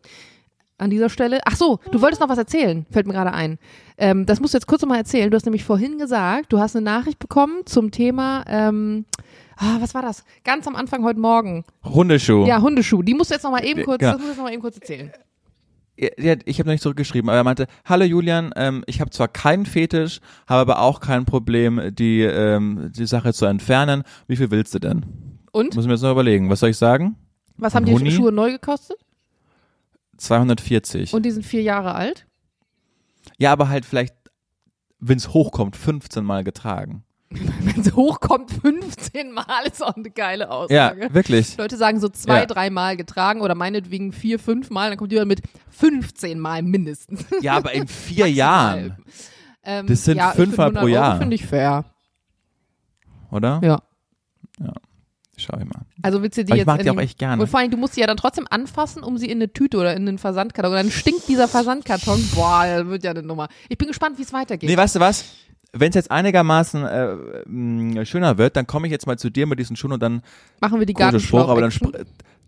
[SPEAKER 2] An dieser Stelle. Ach so, du wolltest noch was erzählen, fällt mir gerade ein. Ähm, das musst du jetzt kurz nochmal erzählen. Du hast nämlich vorhin gesagt, du hast eine Nachricht bekommen zum Thema, ähm, ah, was war das? Ganz am Anfang heute Morgen.
[SPEAKER 1] Hundeschuh.
[SPEAKER 2] Ja, Hundeschuh. Die musst du jetzt nochmal eben kurz,
[SPEAKER 1] genau.
[SPEAKER 2] das musst du jetzt noch mal eben kurz erzählen.
[SPEAKER 1] Ja, ich habe noch nicht zurückgeschrieben, aber er meinte, hallo Julian, ähm, ich habe zwar keinen Fetisch, habe aber auch kein Problem, die, ähm, die Sache zu entfernen. Wie viel willst du denn?
[SPEAKER 2] Und?
[SPEAKER 1] Muss ich mir jetzt noch überlegen. Was soll ich sagen?
[SPEAKER 2] Was haben
[SPEAKER 1] Ein
[SPEAKER 2] die
[SPEAKER 1] Huni?
[SPEAKER 2] Schuhe neu gekostet?
[SPEAKER 1] 240.
[SPEAKER 2] Und die sind vier Jahre alt?
[SPEAKER 1] ja, aber halt vielleicht, wenn es hochkommt, 15 Mal getragen.
[SPEAKER 2] Wenn es hochkommt, 15 Mal ist auch eine geile
[SPEAKER 1] Ja,
[SPEAKER 2] Aussage.
[SPEAKER 1] wirklich.
[SPEAKER 2] Leute sagen so zwei,
[SPEAKER 1] Ja.
[SPEAKER 2] drei Mal getragen oder meinetwegen vier, fünf Mal, dann kommt jemand mit 15 Mal mindestens.
[SPEAKER 1] Ja, aber in vier Jahren,
[SPEAKER 2] Ähm,
[SPEAKER 1] Das sind
[SPEAKER 2] ja,
[SPEAKER 1] fünfmal pro
[SPEAKER 2] 100 Euro
[SPEAKER 1] Jahr.
[SPEAKER 2] finde ich fair.
[SPEAKER 1] oder?
[SPEAKER 2] Ja.
[SPEAKER 1] Schau ich mal.
[SPEAKER 2] Also willst du die
[SPEAKER 1] Aber ich
[SPEAKER 2] jetzt
[SPEAKER 1] mag
[SPEAKER 2] in
[SPEAKER 1] die auch echt gerne.
[SPEAKER 2] Und vor allem, du musst sie ja dann trotzdem anfassen, um sie in eine Tüte oder in einen Versandkarton. Und dann stinkt dieser Versandkarton. Boah, das wird ja eine Nummer. Ich bin gespannt, wie es weitergeht.
[SPEAKER 1] Nee, weißt du was? Wenn es jetzt einigermaßen äh, mh, schöner wird, dann komme ich jetzt mal zu dir mit diesen Schuhen und dann
[SPEAKER 2] Machen wir die
[SPEAKER 1] großer Spruch, aber dann, spr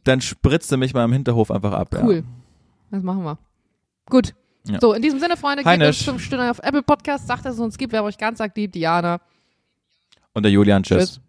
[SPEAKER 1] dann spritzt du mich mal im Hinterhof einfach ab.
[SPEAKER 2] Cool.
[SPEAKER 1] Ja.
[SPEAKER 2] Das machen wir. Gut.
[SPEAKER 1] Ja.
[SPEAKER 2] So, in diesem Sinne, Freunde, gebt uns fünf Stünder auf Apple Podcast. Sagt, dass es uns gibt. Wer euch ganz sagt, liebt Diana.
[SPEAKER 1] Und der Julian, tschüss.
[SPEAKER 2] Tschüss.